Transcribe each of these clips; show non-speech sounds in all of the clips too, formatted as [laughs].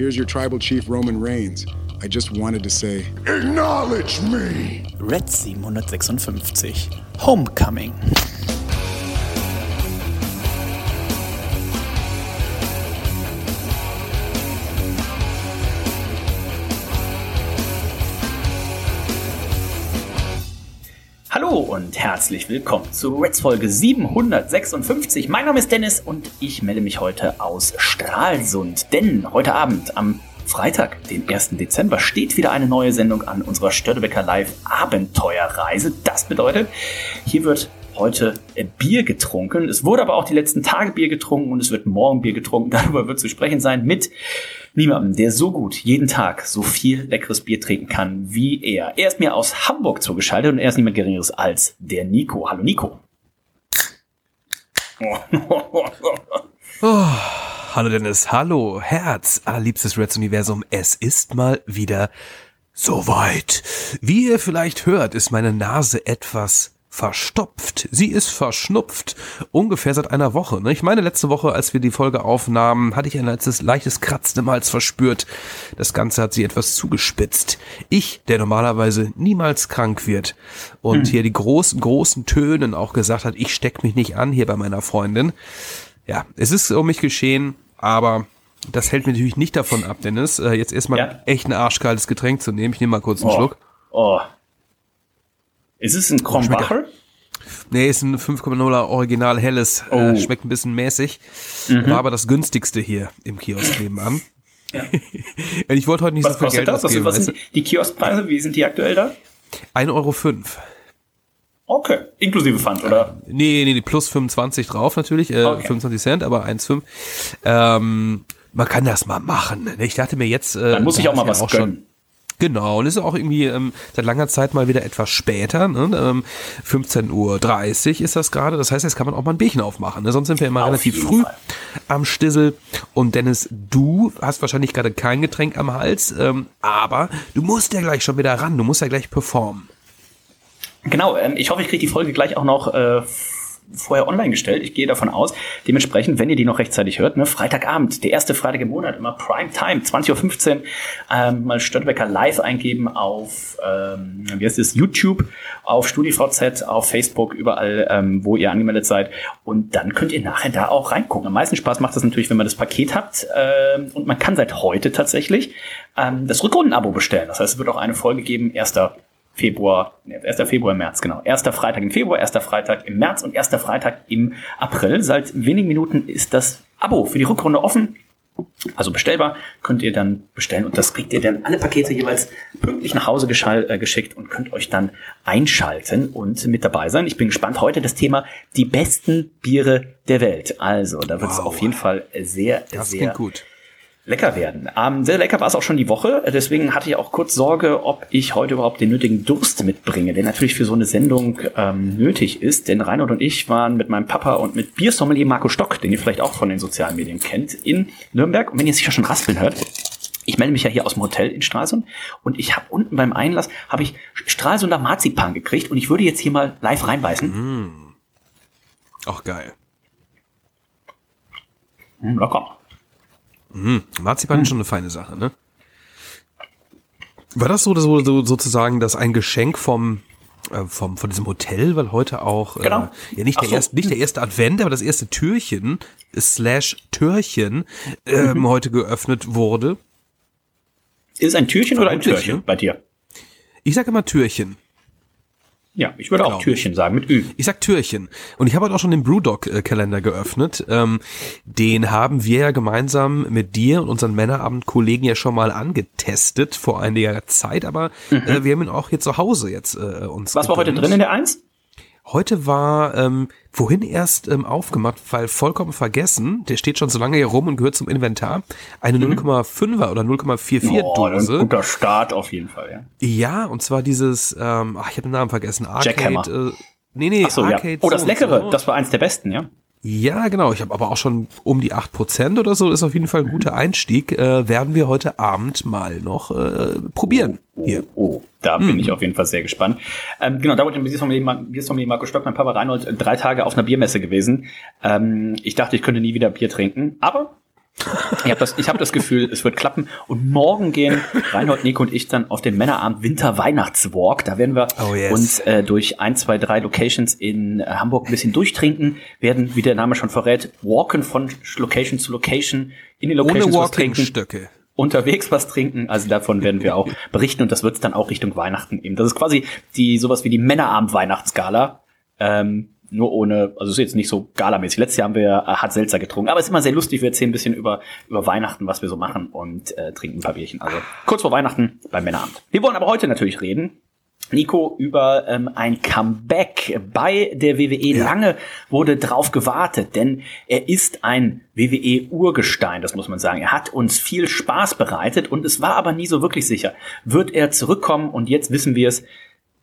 Here's your tribal chief, Roman Reigns. I just wanted to say, Acknowledge me! Red 756 Homecoming. Herzlich willkommen zu Reds Folge 756. Mein Name ist Dennis und ich melde mich heute aus Stralsund. Denn heute Abend am Freitag, den 1. Dezember, steht wieder eine neue Sendung an unserer Störtebecker Live Abenteuerreise. Das bedeutet, hier wird heute Bier getrunken. Es wurde aber auch die letzten Tage Bier getrunken und es wird morgen Bier getrunken. [laughs] Darüber wird zu sprechen sein mit niemandem, der so gut jeden Tag so viel leckeres Bier trinken kann wie er. Er ist mir aus Hamburg zugeschaltet und er ist niemand Geringeres als der Nico. Hallo Nico. Oh, hallo Dennis, hallo Herz, allerliebstes Reds Universum. Es ist mal wieder soweit. Wie ihr vielleicht hört, ist meine Nase etwas verstopft. Sie ist verschnupft. Ungefähr seit einer Woche. Ne? Ich meine, letzte Woche, als wir die Folge aufnahmen, hatte ich ein leichtes, leichtes Kratzen im Hals verspürt. Das Ganze hat sie etwas zugespitzt. Ich, der normalerweise niemals krank wird und hier die großen, großen Tönen auch gesagt hat, ich steck mich nicht an hier bei meiner Freundin. Ja, es ist um mich geschehen, aber das hält mich natürlich nicht davon ab, Dennis, äh, jetzt erstmal Ja. echt ein arschkaltes Getränk zu nehmen. Ich nehme mal kurz einen Oh. Schluck. Oh. Ist es ein Krombacher? Nee, ist ein 5,0er Original helles. Oh. Äh, schmeckt ein bisschen mäßig. War aber das günstigste hier im Kiosk nebenan. Ja. [laughs] Ich wollte heute nicht Was so viel kostet Geld das? Was, ausgeben. was sind die Kioskpreise? Wie sind die aktuell da? du? 1,05 Euro. Okay. Inklusive Pfand, oder? Nee, nee, nee, plus 25 drauf natürlich, äh, Okay. 25 Cent, aber 1,5. Ähm, man kann das mal machen. ne? Ich dachte mir jetzt... Äh, Dann muss ich auch mal was ja schon- gönnen. Genau, und ist auch irgendwie ähm, seit langer Zeit mal wieder etwas später. Ne? Ähm, 15.30 Uhr ist das gerade. Das heißt, jetzt kann man auch mal ein Bierchen aufmachen. Ne? Sonst sind wir immer Auf relativ früh Fall. am Stissel. Und Dennis, du hast wahrscheinlich gerade kein Getränk am Hals, ähm, aber du musst ja gleich schon wieder ran. Du musst ja gleich performen. Genau, ähm, ich hoffe, ich kriege die Folge gleich auch noch äh, vorher online gestellt. Ich gehe davon aus. Dementsprechend, wenn ihr die noch rechtzeitig hört, ne, Freitagabend, der erste Freitag im Monat, immer Prime Time, 20.15 Uhr, ähm, mal Störtebecker live eingeben auf, ähm, wie heißt es, YouTube, auf StudiVZ, auf Facebook, überall, ähm, wo ihr angemeldet seid. Und dann könnt ihr nachher da auch reingucken. Am meisten Spaß macht das natürlich, wenn man das Paket habt. Ähm, und man kann seit heute tatsächlich ähm, das Rückrundenabo bestellen. Das heißt, es wird auch eine Folge geben, erster Februar, nee, 1. Februar, März, genau. Erster Freitag im Februar, erster Freitag im März und erster Freitag im April. Seit wenigen Minuten ist das Abo für die Rückrunde offen. Also bestellbar, könnt ihr dann bestellen und das kriegt ihr dann alle Pakete jeweils pünktlich nach Hause äh, geschickt und könnt euch dann einschalten und mit dabei sein. Ich bin gespannt. Heute das Thema die besten Biere der Welt. Also, da wird es Wow. auf jeden Fall sehr, Das sehr gut. Lecker werden. Ähm, sehr lecker war es auch schon die Woche. Deswegen hatte ich auch kurz Sorge, ob ich heute überhaupt den nötigen Durst mitbringe, der natürlich für so eine Sendung ähm, nötig ist. Denn Reinhold und ich waren mit meinem Papa und mit Biersommelier Marco Stock, den ihr vielleicht auch von den sozialen Medien kennt, in Nürnberg. Und wenn ihr sicher schon raspeln hört, ich melde mich ja hier aus dem Hotel in Stralsund und ich habe unten beim Einlass habe ich Stralsunder Marzipan gekriegt und ich würde jetzt hier mal live reinbeißen. Auch geil. Hm, locker. Marzipan ist schon eine feine Sache, ne? War das so, so, so sozusagen das ein Geschenk vom äh, vom von diesem Hotel, weil heute auch äh, Genau. ja nicht Ach der so. erste nicht der erste Advent, aber das erste Türchen slash Türchen ähm, Mhm. heute geöffnet wurde. Ist es ein Türchen oder ein Türchen ne? bei dir? Ich sage immer Türchen. Ja, ich würde Genau. auch Türchen sagen mit Ü. Ich sag Türchen. Und ich habe heute auch schon den Brewdog-Kalender geöffnet. Ähm, den haben wir ja gemeinsam mit dir und unseren Männerabend-Kollegen ja schon mal angetestet vor einiger Zeit, aber äh, wir haben ihn auch hier zu Hause jetzt äh, uns Mhm. Was war heute drin in der Eins? Heute war ähm, vorhin erst ähm, aufgemacht, weil vollkommen vergessen, der steht schon so lange hier rum und gehört zum Inventar, eine Mhm. 0,5er oder 0,44 Oh, ein Dose. guter Start auf jeden Fall, ja. Ja, und zwar dieses, ähm, ach, ich habe den Namen vergessen, Jackhammer. Arcade. Äh, nee, nee, so, ja. Arcade. Oh, das Leckere, so. das war eins der besten, ja. Ja, genau. Ich habe aber auch schon um die 8% oder so. Ist auf jeden Fall ein guter Einstieg. Äh, werden wir heute Abend mal noch äh, probieren. Hier. Oh, da bin ich auf jeden Fall sehr gespannt. Ähm, genau, da wollte ich Biersommelier Biersommelier Marco Stock, mein Papa Reinhold, drei Tage auf einer Biermesse gewesen. Ähm, ich dachte, ich könnte nie wieder Bier trinken, aber ich habe das, ich hab das Gefühl, es wird klappen. Und morgen gehen Reinhold, Nico und ich dann auf den Männerabend Winter-Weihnachtswalk. Da werden wir Oh, yes. uns äh, durch ein, zwei, drei Locations in äh, Hamburg ein bisschen durchtrinken, werden, wie der Name schon verrät, walken von Location zu Location in die Ohne Locations was trinken Walking-Stöcke. unterwegs was trinken. Also davon werden wir auch berichten und das wird dann auch Richtung Weihnachten eben. Das ist quasi die sowas wie die Männerabend-Weihnachtsgala. Ähm, nur ohne, also es ist jetzt nicht so galamäßig. Letztes Jahr haben wir äh, hart Seltzer getrunken, aber es ist immer sehr lustig. Wir erzählen ein bisschen über, über Weihnachten, was wir so machen und äh, trinken ein paar Bierchen. Also kurz vor Weihnachten beim Männerabend. Wir wollen aber heute natürlich reden. Nico, über ähm, ein Comeback bei der WWE. Lange wurde drauf gewartet, denn er ist ein WWE-Urgestein, das muss man sagen. Er hat uns viel Spaß bereitet und es war aber nie so wirklich sicher. Wird er zurückkommen? Und jetzt wissen wir es.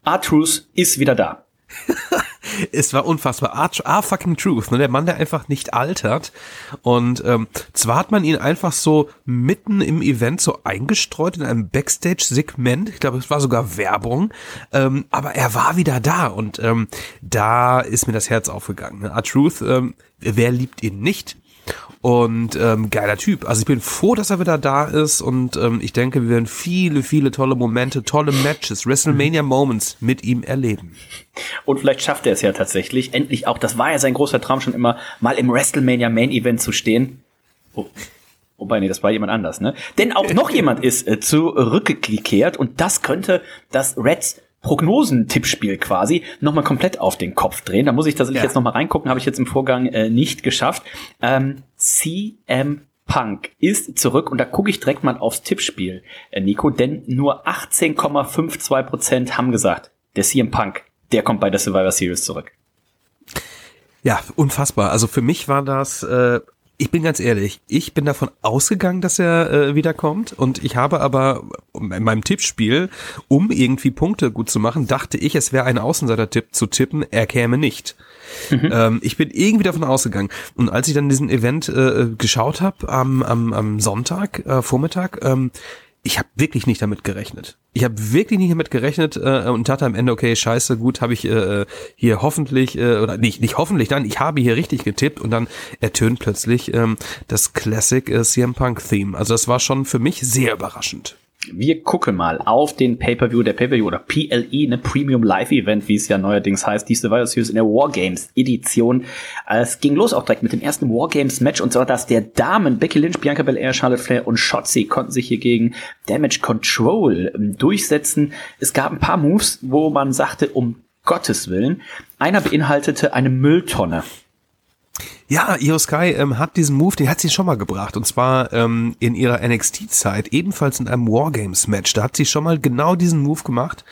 R-Truth ist wieder da. [laughs] Es war unfassbar. Ah, ah fucking truth. Ne? Der Mann, der einfach nicht altert. Und ähm, zwar hat man ihn einfach so mitten im Event so eingestreut in einem Backstage-Segment. Ich glaube, es war sogar Werbung. Ähm, aber er war wieder da. Und ähm, da ist mir das Herz aufgegangen. Ne? R-Truth, ähm, wer liebt ihn nicht? Und ähm, geiler Typ. Also ich bin froh, dass er wieder da ist und ähm, ich denke, wir werden viele, viele tolle Momente, tolle Matches, WrestleMania Moments mit ihm erleben. Und vielleicht schafft er es ja tatsächlich, endlich auch, das war ja sein großer Traum schon immer, mal im WrestleMania Main Event zu stehen. Oh. Wobei, nee, das war jemand anders, ne? Denn auch noch jemand ist äh, zurückgekehrt und das könnte das Reds Prognosentippspiel quasi nochmal komplett auf den Kopf drehen. Da muss ich tatsächlich Ja. jetzt nochmal reingucken, habe ich jetzt im Vorgang äh, nicht geschafft. Ähm, CM Punk ist zurück und da gucke ich direkt mal aufs Tippspiel, äh, Nico, denn nur 18,52 Prozent haben gesagt, der CM Punk, der kommt bei der Survivor Series zurück. Ja, unfassbar. Also für mich war das, äh, ich bin ganz ehrlich, ich bin davon ausgegangen, dass er äh, wiederkommt und ich habe aber in meinem Tippspiel, um irgendwie Punkte gut zu machen, dachte ich, es wäre ein Außenseiter-Tipp zu tippen, er käme nicht. Ähm, ich bin irgendwie davon ausgegangen. Und als ich dann diesen Event äh, geschaut habe am, am, am Sonntag, äh, Vormittag, ähm, ich habe wirklich nicht damit gerechnet. Ich habe wirklich nicht damit gerechnet äh, und dachte am Ende, okay, scheiße, gut, habe ich äh, hier hoffentlich, äh, oder nicht, nicht hoffentlich dann, ich habe hier richtig getippt und dann ertönt plötzlich ähm, das Classic äh, CM Punk Theme. Also das war schon für mich sehr überraschend. Wir gucken mal auf den Pay-Per-View, der Pay-Per-View oder PLE, ne Premium Live Event, wie es ja neuerdings heißt, die Survivor Series in der Wargames Edition. Äh, Es ging los auch direkt mit dem ersten Wargames Match und zwar das der Damen. Becky Lynch, Bianca Belair, Charlotte Flair und Shotzi konnten sich hier gegen Damage Control ähm, durchsetzen. Es gab ein paar Moves, wo man sagte, um Gottes Willen. Einer beinhaltete eine Mülltonne. Ja, Io Sky ähm, hat diesen Move, den hat sie schon mal gebracht. Und zwar ähm, in ihrer NXT-Zeit, ebenfalls in einem Wargames-Match. Da hat sie schon mal genau diesen Move gemacht.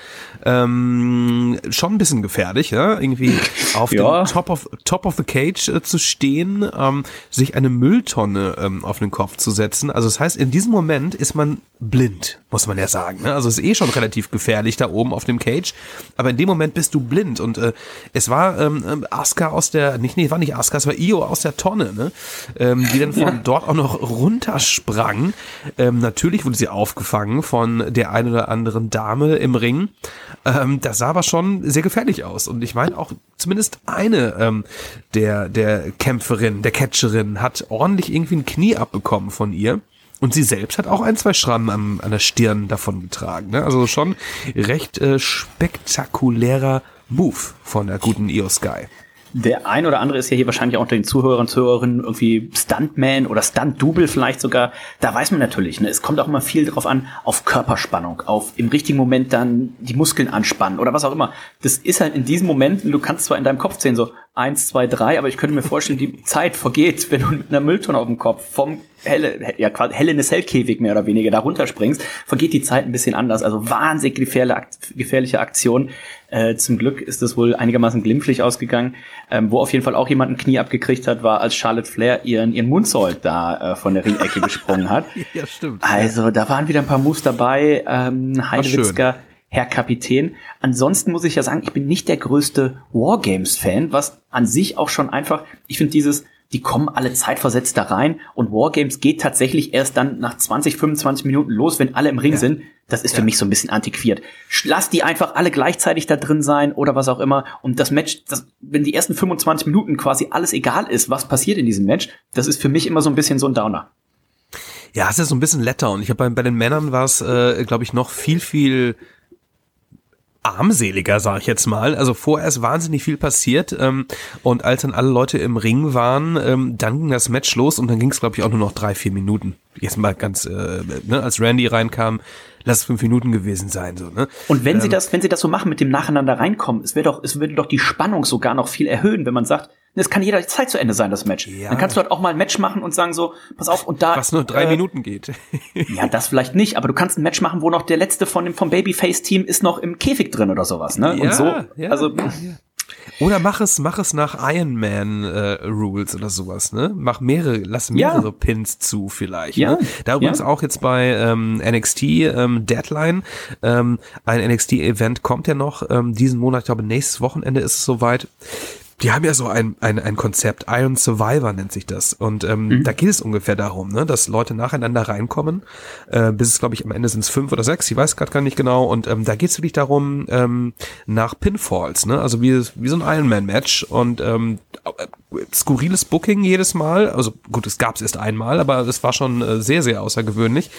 Ähm, schon ein bisschen gefährlich, ja? Irgendwie [laughs] auf Ja. dem Top of, Top of the Cage äh, zu stehen, ähm, sich eine Mülltonne ähm, auf den Kopf zu setzen. Also das heißt, in diesem Moment ist man blind, muss man ja sagen. Ne? Also es ist eh schon relativ gefährlich da oben auf dem Cage. Aber in dem Moment bist du blind. Und äh, es war ähm, ähm, Asuka aus der, nicht, nee, war nicht Asuka, es war Io aus der Tonne, ne? ähm, die dann von dort auch noch runtersprang. Ähm, natürlich wurde sie aufgefangen von der einen oder anderen Dame im Ring. Ähm, das sah aber schon sehr gefährlich aus. Und ich meine auch zumindest eine ähm, der, der Kämpferin, der Catcherin hat ordentlich irgendwie ein Knie abbekommen von ihr. Und sie selbst hat auch ein, zwei Schrammen am, an der Stirn davon getragen. Ne? Also schon recht äh, spektakulärer Move von der guten Io Sky. Der ein oder andere ist ja hier wahrscheinlich auch unter den Zuhörern Zuhörerinnen irgendwie Stuntman oder Stunt-Double vielleicht sogar. Da weiß man natürlich, ne, es kommt auch immer viel drauf an, auf Körperspannung, auf im richtigen Moment dann die Muskeln anspannen oder was auch immer. Das ist halt in diesem Moment, du kannst zwar in deinem Kopf sehen so, eins, zwei, drei, aber ich könnte mir vorstellen, die Zeit vergeht, wenn du mit einer Mülltonne auf dem Kopf vom helle, ja, quasi helle in Hellkäfig mehr oder weniger da runterspringst, vergeht die Zeit ein bisschen anders. Also wahnsinnig gefährliche Aktion. Äh, zum Glück ist das wohl einigermaßen glimpflich ausgegangen. Ähm, wo auf jeden Fall auch jemand ein Knie abgekriegt hat, war als Charlotte Flair ihren, ihren Mundsold da äh, von der Ringecke gesprungen hat. [laughs] Ja, stimmt. Also da waren wieder ein paar Moves dabei. Ähm, Heidewitzka Herr Kapitän. Ansonsten muss ich ja sagen, ich bin nicht der größte Wargames-Fan, was an sich auch schon einfach, ich finde dieses, die kommen alle zeitversetzt da rein und Wargames geht tatsächlich erst dann nach 20, 25 Minuten los, wenn alle im Ring ja. sind. Das ist ja. für mich so ein bisschen antiquiert. Lass die einfach alle gleichzeitig da drin sein oder was auch immer. Und das Match, das, wenn die ersten 25 Minuten quasi alles egal ist, was passiert in diesem Match, das ist für mich immer so ein bisschen so ein Downer. Ja, es ist so ein bisschen Letdown. Ich habe bei, bei den Männern war es, äh, glaube ich, noch viel, viel armseliger, sag ich jetzt mal. Also vorher ist wahnsinnig viel passiert ähm, und als dann alle Leute im Ring waren, ähm, dann ging das Match los und dann ging es, glaube ich, auch nur noch drei, vier Minuten. Jetzt mal ganz, äh, ne, als Randy reinkam, lass es fünf Minuten gewesen sein. So, ne? Und wenn ähm, sie das, wenn sie das so machen mit dem Nacheinander reinkommen, es wäre doch, es würde doch die Spannung sogar noch viel erhöhen, wenn man sagt, es kann jederzeit zu Ende sein, das Match. Ja. Dann kannst du halt auch mal ein Match machen und sagen so, pass auf, und da. Was nur drei äh, Minuten geht. ja, das vielleicht nicht, aber du kannst ein Match machen, wo noch der letzte von dem, vom Babyface-Team ist noch im Käfig drin oder sowas, ne? Ja, und so. Ja, also. Ja, oder mach es, mach es nach Iron Man äh, Rules oder sowas, ne? Mach mehrere, lass mehrere ja. Pins zu vielleicht. Ja. Ne? Da übrigens ja. auch jetzt bei ähm, NXT ähm, Deadline. Ähm, ein NXT-Event kommt ja noch ähm, diesen Monat, ich glaube nächstes Wochenende ist es soweit die haben ja so ein, ein, ein Konzept, Iron Survivor nennt sich das. Und ähm, mhm. da geht es ungefähr darum, ne, dass Leute nacheinander reinkommen, äh, bis es, glaube ich, am Ende sind es fünf oder sechs, ich weiß gerade gar nicht genau. Und ähm, da geht es wirklich darum, ähm, nach Pinfalls, ne? Also wie, wie so ein Ironman-Match. Und ähm, skurriles Booking jedes Mal. Also gut, es gab es erst einmal, aber es war schon äh, sehr, sehr außergewöhnlich.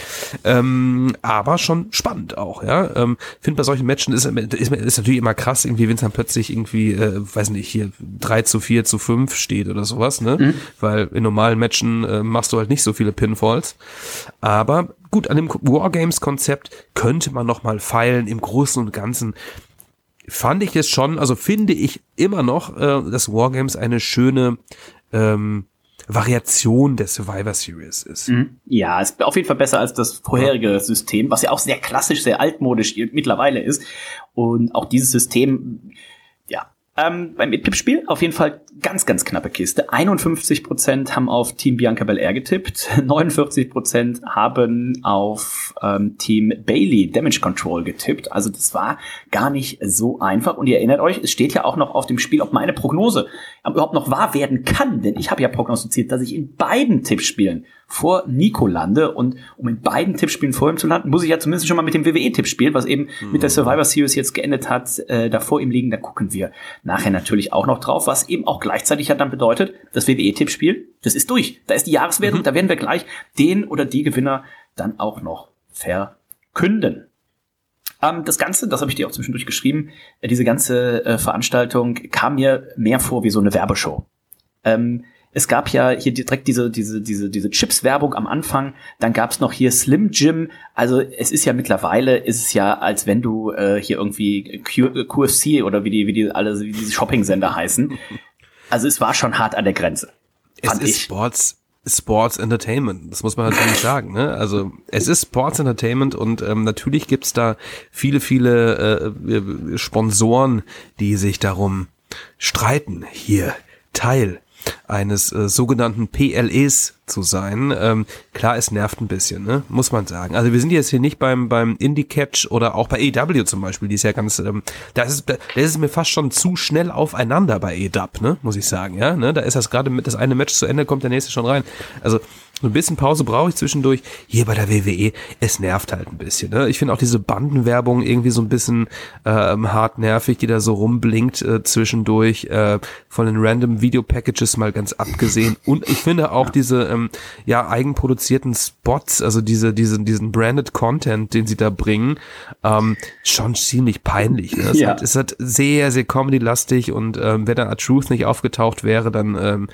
Ähm, aber schon spannend auch, ja. Ähm, finde bei solchen Matchen ist, ist, ist natürlich immer krass, irgendwie, wenn es dann plötzlich irgendwie, äh, weiß nicht, hier drei zu vier zu fünf steht oder sowas, ne? Mhm. Weil in normalen Matchen äh, machst du halt nicht so viele Pinfalls. Aber gut, an dem Wargames-Konzept könnte man noch mal feilen. Im Großen und Ganzen fand ich es schon, also finde ich immer noch, äh, dass Wargames eine schöne ähm, Variation der Survivor Series ist. Mhm. Ja, ist auf jeden Fall besser als das vorherige ja. System, was ja auch sehr klassisch, sehr altmodisch mittlerweile ist. Und auch dieses System, ähm, beim Tippspiel auf jeden Fall ganz, ganz knappe Kiste. 51% haben auf Team Bianca Belair getippt, [laughs] 49% haben auf ähm, Team Bailey Damage Control getippt. Also das war gar nicht so einfach. Und ihr erinnert euch, es steht ja auch noch auf dem Spiel, ob meine Prognose überhaupt noch wahr werden kann. Denn ich habe ja prognostiziert, dass ich in beiden Tippspielen vor Nico lande. Und um in beiden Tippspielen vor ihm zu landen, muss ich ja zumindest schon mal mit dem WWE-Tipp spielen, was eben mhm. mit der Survivor Series jetzt geendet hat, äh, da vor ihm liegen. Da gucken wir nachher natürlich auch noch drauf, was eben auch gleichzeitig ja dann bedeutet, das WWE-Tippspiel, das ist durch. Da ist die Jahreswertung, mhm. da werden wir gleich den oder die Gewinner dann auch noch verkünden. Ähm, das Ganze, das habe ich dir auch zwischendurch geschrieben, äh, diese ganze äh, Veranstaltung kam mir mehr vor wie so eine Werbeshow. Ähm, es gab ja hier direkt diese, diese, diese, diese Chips-Werbung am Anfang. Dann gab es noch hier Slim Jim. Also es ist ja mittlerweile, ist es ja, als wenn du äh, hier irgendwie Q QFC oder wie die, wie die alle, wie diese Shopping-Sender heißen. Also es war schon hart an der Grenze. Es ist ich. Sports, Sports Entertainment, das muss man natürlich sagen. Ne? Also es ist Sports Entertainment und ähm, natürlich gibt's da viele, viele äh, Sponsoren, die sich darum streiten, hier Teil eines äh, sogenannten PLEs zu sein. Ähm, klar, es nervt ein bisschen, ne? muss man sagen. Also wir sind jetzt hier nicht beim beim Indie Catch oder auch bei EW zum Beispiel, die ist ja ganz, ähm, da ist es, da ist mir fast schon zu schnell aufeinander bei EW, ne, muss ich sagen, ja, ne? Da ist das gerade mit das eine Match zu Ende, kommt der nächste schon rein. Also so ein bisschen Pause brauche ich zwischendurch. Hier bei der WWE, es nervt halt ein bisschen. Ne? Ich finde auch diese Bandenwerbung irgendwie so ein bisschen ähm, hart nervig, die da so rumblinkt äh, zwischendurch. Äh, von den random Video-Packages mal ganz abgesehen. Und ich finde auch diese ähm, ja eigenproduzierten Spots, also diese, diese, diesen branded Content, den sie da bringen, ähm, schon ziemlich peinlich. Ne? Es, ja. hat, es hat sehr, sehr comedy-lastig und ähm, wenn da A Truth nicht aufgetaucht wäre, dann ähm,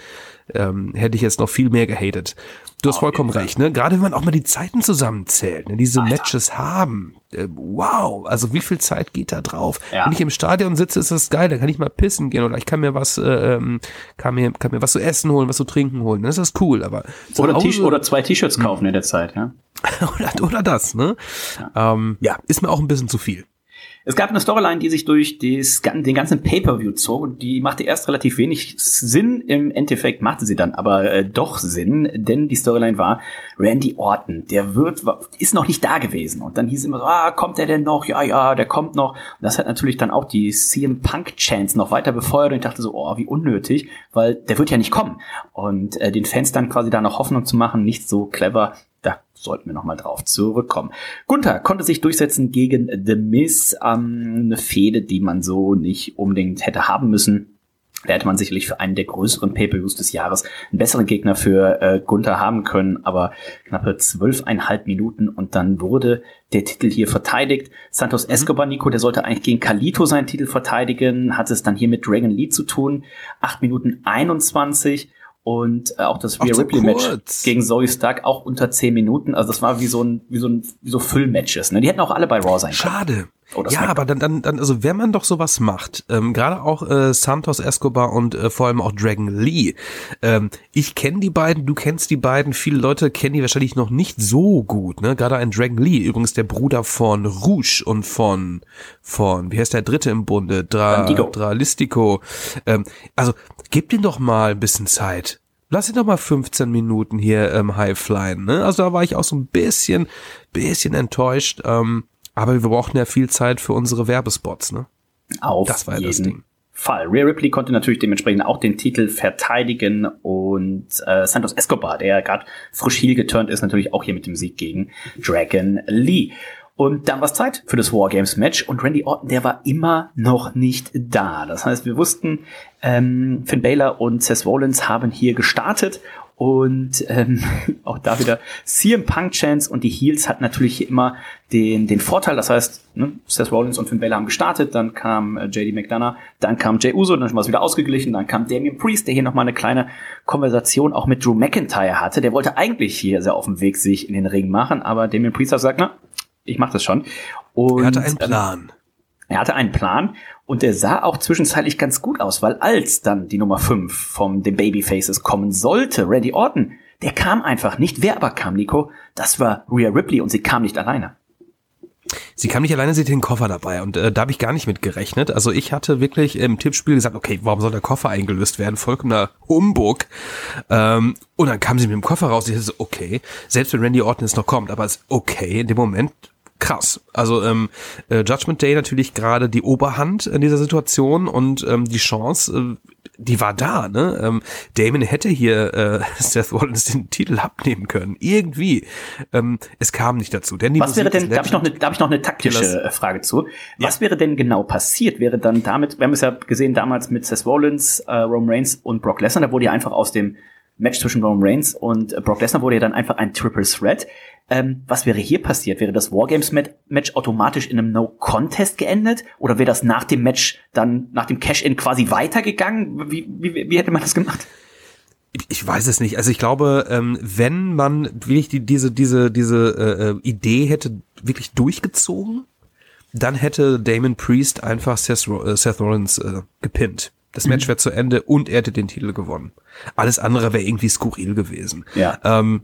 ähm, hätte ich jetzt noch viel mehr gehatet. Du hast vollkommen recht, ne? Gerade wenn man auch mal die Zeiten zusammenzählt, ne? diese Alter. Matches haben. Äh, wow, also wie viel Zeit geht da drauf? Ja. Wenn ich im Stadion sitze, ist das geil, dann kann ich mal pissen gehen oder ich kann mir was, äh, ähm, kann mir, kann mir was zu essen holen, was zu trinken holen. Das ist cool, aber oder, Hause, oder zwei T-Shirts kaufen hm. in der Zeit, ja. [laughs] oder, oder das, ne? Ja. Ähm, ja, ist mir auch ein bisschen zu viel. Es gab eine Storyline, die sich durch des, den ganzen Pay-per-View zog und die machte erst relativ wenig Sinn. Im Endeffekt machte sie dann aber äh, doch Sinn, denn die Storyline war Randy Orton. Der wird ist noch nicht da gewesen und dann hieß immer so, ah, kommt der denn noch? Ja, ja, der kommt noch. Und das hat natürlich dann auch die CM Punk Chance noch weiter befeuert und ich dachte so, oh, wie unnötig, weil der wird ja nicht kommen und äh, den Fans dann quasi da noch Hoffnung zu machen, nicht so clever sollten wir nochmal drauf zurückkommen. Gunther konnte sich durchsetzen gegen The Miz, ähm, eine Fehde, die man so nicht unbedingt hätte haben müssen. Da hätte man sicherlich für einen der größeren Pay-Per-Views des Jahres einen besseren Gegner für äh, Gunther haben können, aber knappe zwölfeinhalb Minuten und dann wurde der Titel hier verteidigt. Santos mhm. Escobar, Nico, der sollte eigentlich gegen Kalito seinen Titel verteidigen, hat es dann hier mit Dragon Lee zu tun. Acht Minuten 21 und äh, auch das Rhea Ripley Match gegen Zoe Stark auch unter zehn Minuten. Also das war wie so ein wie so ein wie so Füllmatches. Ne? Die hätten auch alle bei Raw sein können. Schade. Oh, ja, aber dann, dann, dann, also wenn man doch sowas macht, ähm, gerade auch äh, Santos Escobar und äh, vor allem auch Dragon Lee, ähm, ich kenne die beiden, du kennst die beiden, viele Leute kennen die wahrscheinlich noch nicht so gut, ne? Gerade ein Dragon Lee, übrigens der Bruder von Rouge und von, von, wie heißt der dritte im Bunde? Dra, Dralistico. Ähm, also, gib den doch mal ein bisschen Zeit lass ihn doch mal 15 Minuten hier ähm, High flyen. Ne? Also da war ich auch so ein bisschen, bisschen enttäuscht. Ähm, aber wir brauchten ja viel Zeit für unsere Werbespots, ne? Auf das war ja das Ding. Fall. Rhea Ripley konnte natürlich dementsprechend auch den Titel verteidigen und äh, Santos Escobar, der gerade frisch heel geturnt ist, natürlich auch hier mit dem Sieg gegen Dragon Lee. Und dann war es Zeit für das Wargames Match und Randy Orton, der war immer noch nicht da. Das heißt, wir wussten, ähm, Finn Balor und Seth Rollins haben hier gestartet und ähm, [laughs] auch da wieder CM Punk Chance und die Heels hatten natürlich hier immer den, den Vorteil. Das heißt, ne, Seth Rollins und Finn Balor haben gestartet, dann kam äh, JD McDonough, dann kam Jay Uso, dann war es wieder ausgeglichen, dann kam Damian Priest, der hier nochmal eine kleine Konversation auch mit Drew McIntyre hatte. Der wollte eigentlich hier sehr auf dem Weg sich in den Ring machen, aber Damian Priest hat gesagt, na, ich mach das schon. Und, er hatte einen ähm, Plan. Er hatte einen Plan und der sah auch zwischenzeitlich ganz gut aus, weil als dann die Nummer 5 vom den Babyfaces kommen sollte, Randy Orton, der kam einfach nicht. Wer aber kam, Nico? Das war Rhea Ripley und sie kam nicht alleine. Sie kam nicht alleine, sie hatte den Koffer dabei und äh, da habe ich gar nicht mit gerechnet. Also ich hatte wirklich im Tippspiel gesagt, okay, warum soll der Koffer eingelöst werden? Vollkommener Humbug. Ähm, und dann kam sie mit dem Koffer raus. Ich dachte so, okay, selbst wenn Randy Orton jetzt noch kommt, aber es ist okay. In dem Moment krass. Also ähm, äh, Judgment Day natürlich gerade die Oberhand in dieser Situation und ähm, die Chance, äh, die war da. Ne? Ähm, Damon hätte hier äh, [laughs] Seth Rollins den Titel abnehmen können. Irgendwie. Ähm, es kam nicht dazu. Denn die Was Musik wäre denn, darf ich, noch eine, darf ich noch eine taktische Killers. Frage zu? Was ja. wäre denn genau passiert? Wäre dann damit, wir haben es ja gesehen damals mit Seth Rollins, äh, Roman Reigns und Brock Lesnar, da wurde ja einfach aus dem Match zwischen Roman Reigns und äh, Brock Lesnar wurde ja dann einfach ein Triple Threat. Ähm, was wäre hier passiert? Wäre das Wargames-Match automatisch in einem No-Contest geendet? Oder wäre das nach dem Match dann, nach dem Cash-In quasi weitergegangen? Wie, wie, wie hätte man das gemacht? Ich weiß es nicht. Also ich glaube, ähm, wenn man wirklich die, diese diese diese äh, äh, Idee hätte wirklich durchgezogen, dann hätte Damon Priest einfach Seth, äh, Seth Rollins äh, gepinnt. Das Match wäre zu Ende und er hätte den Titel gewonnen. Alles andere wäre irgendwie skurril gewesen. Ja. Ähm,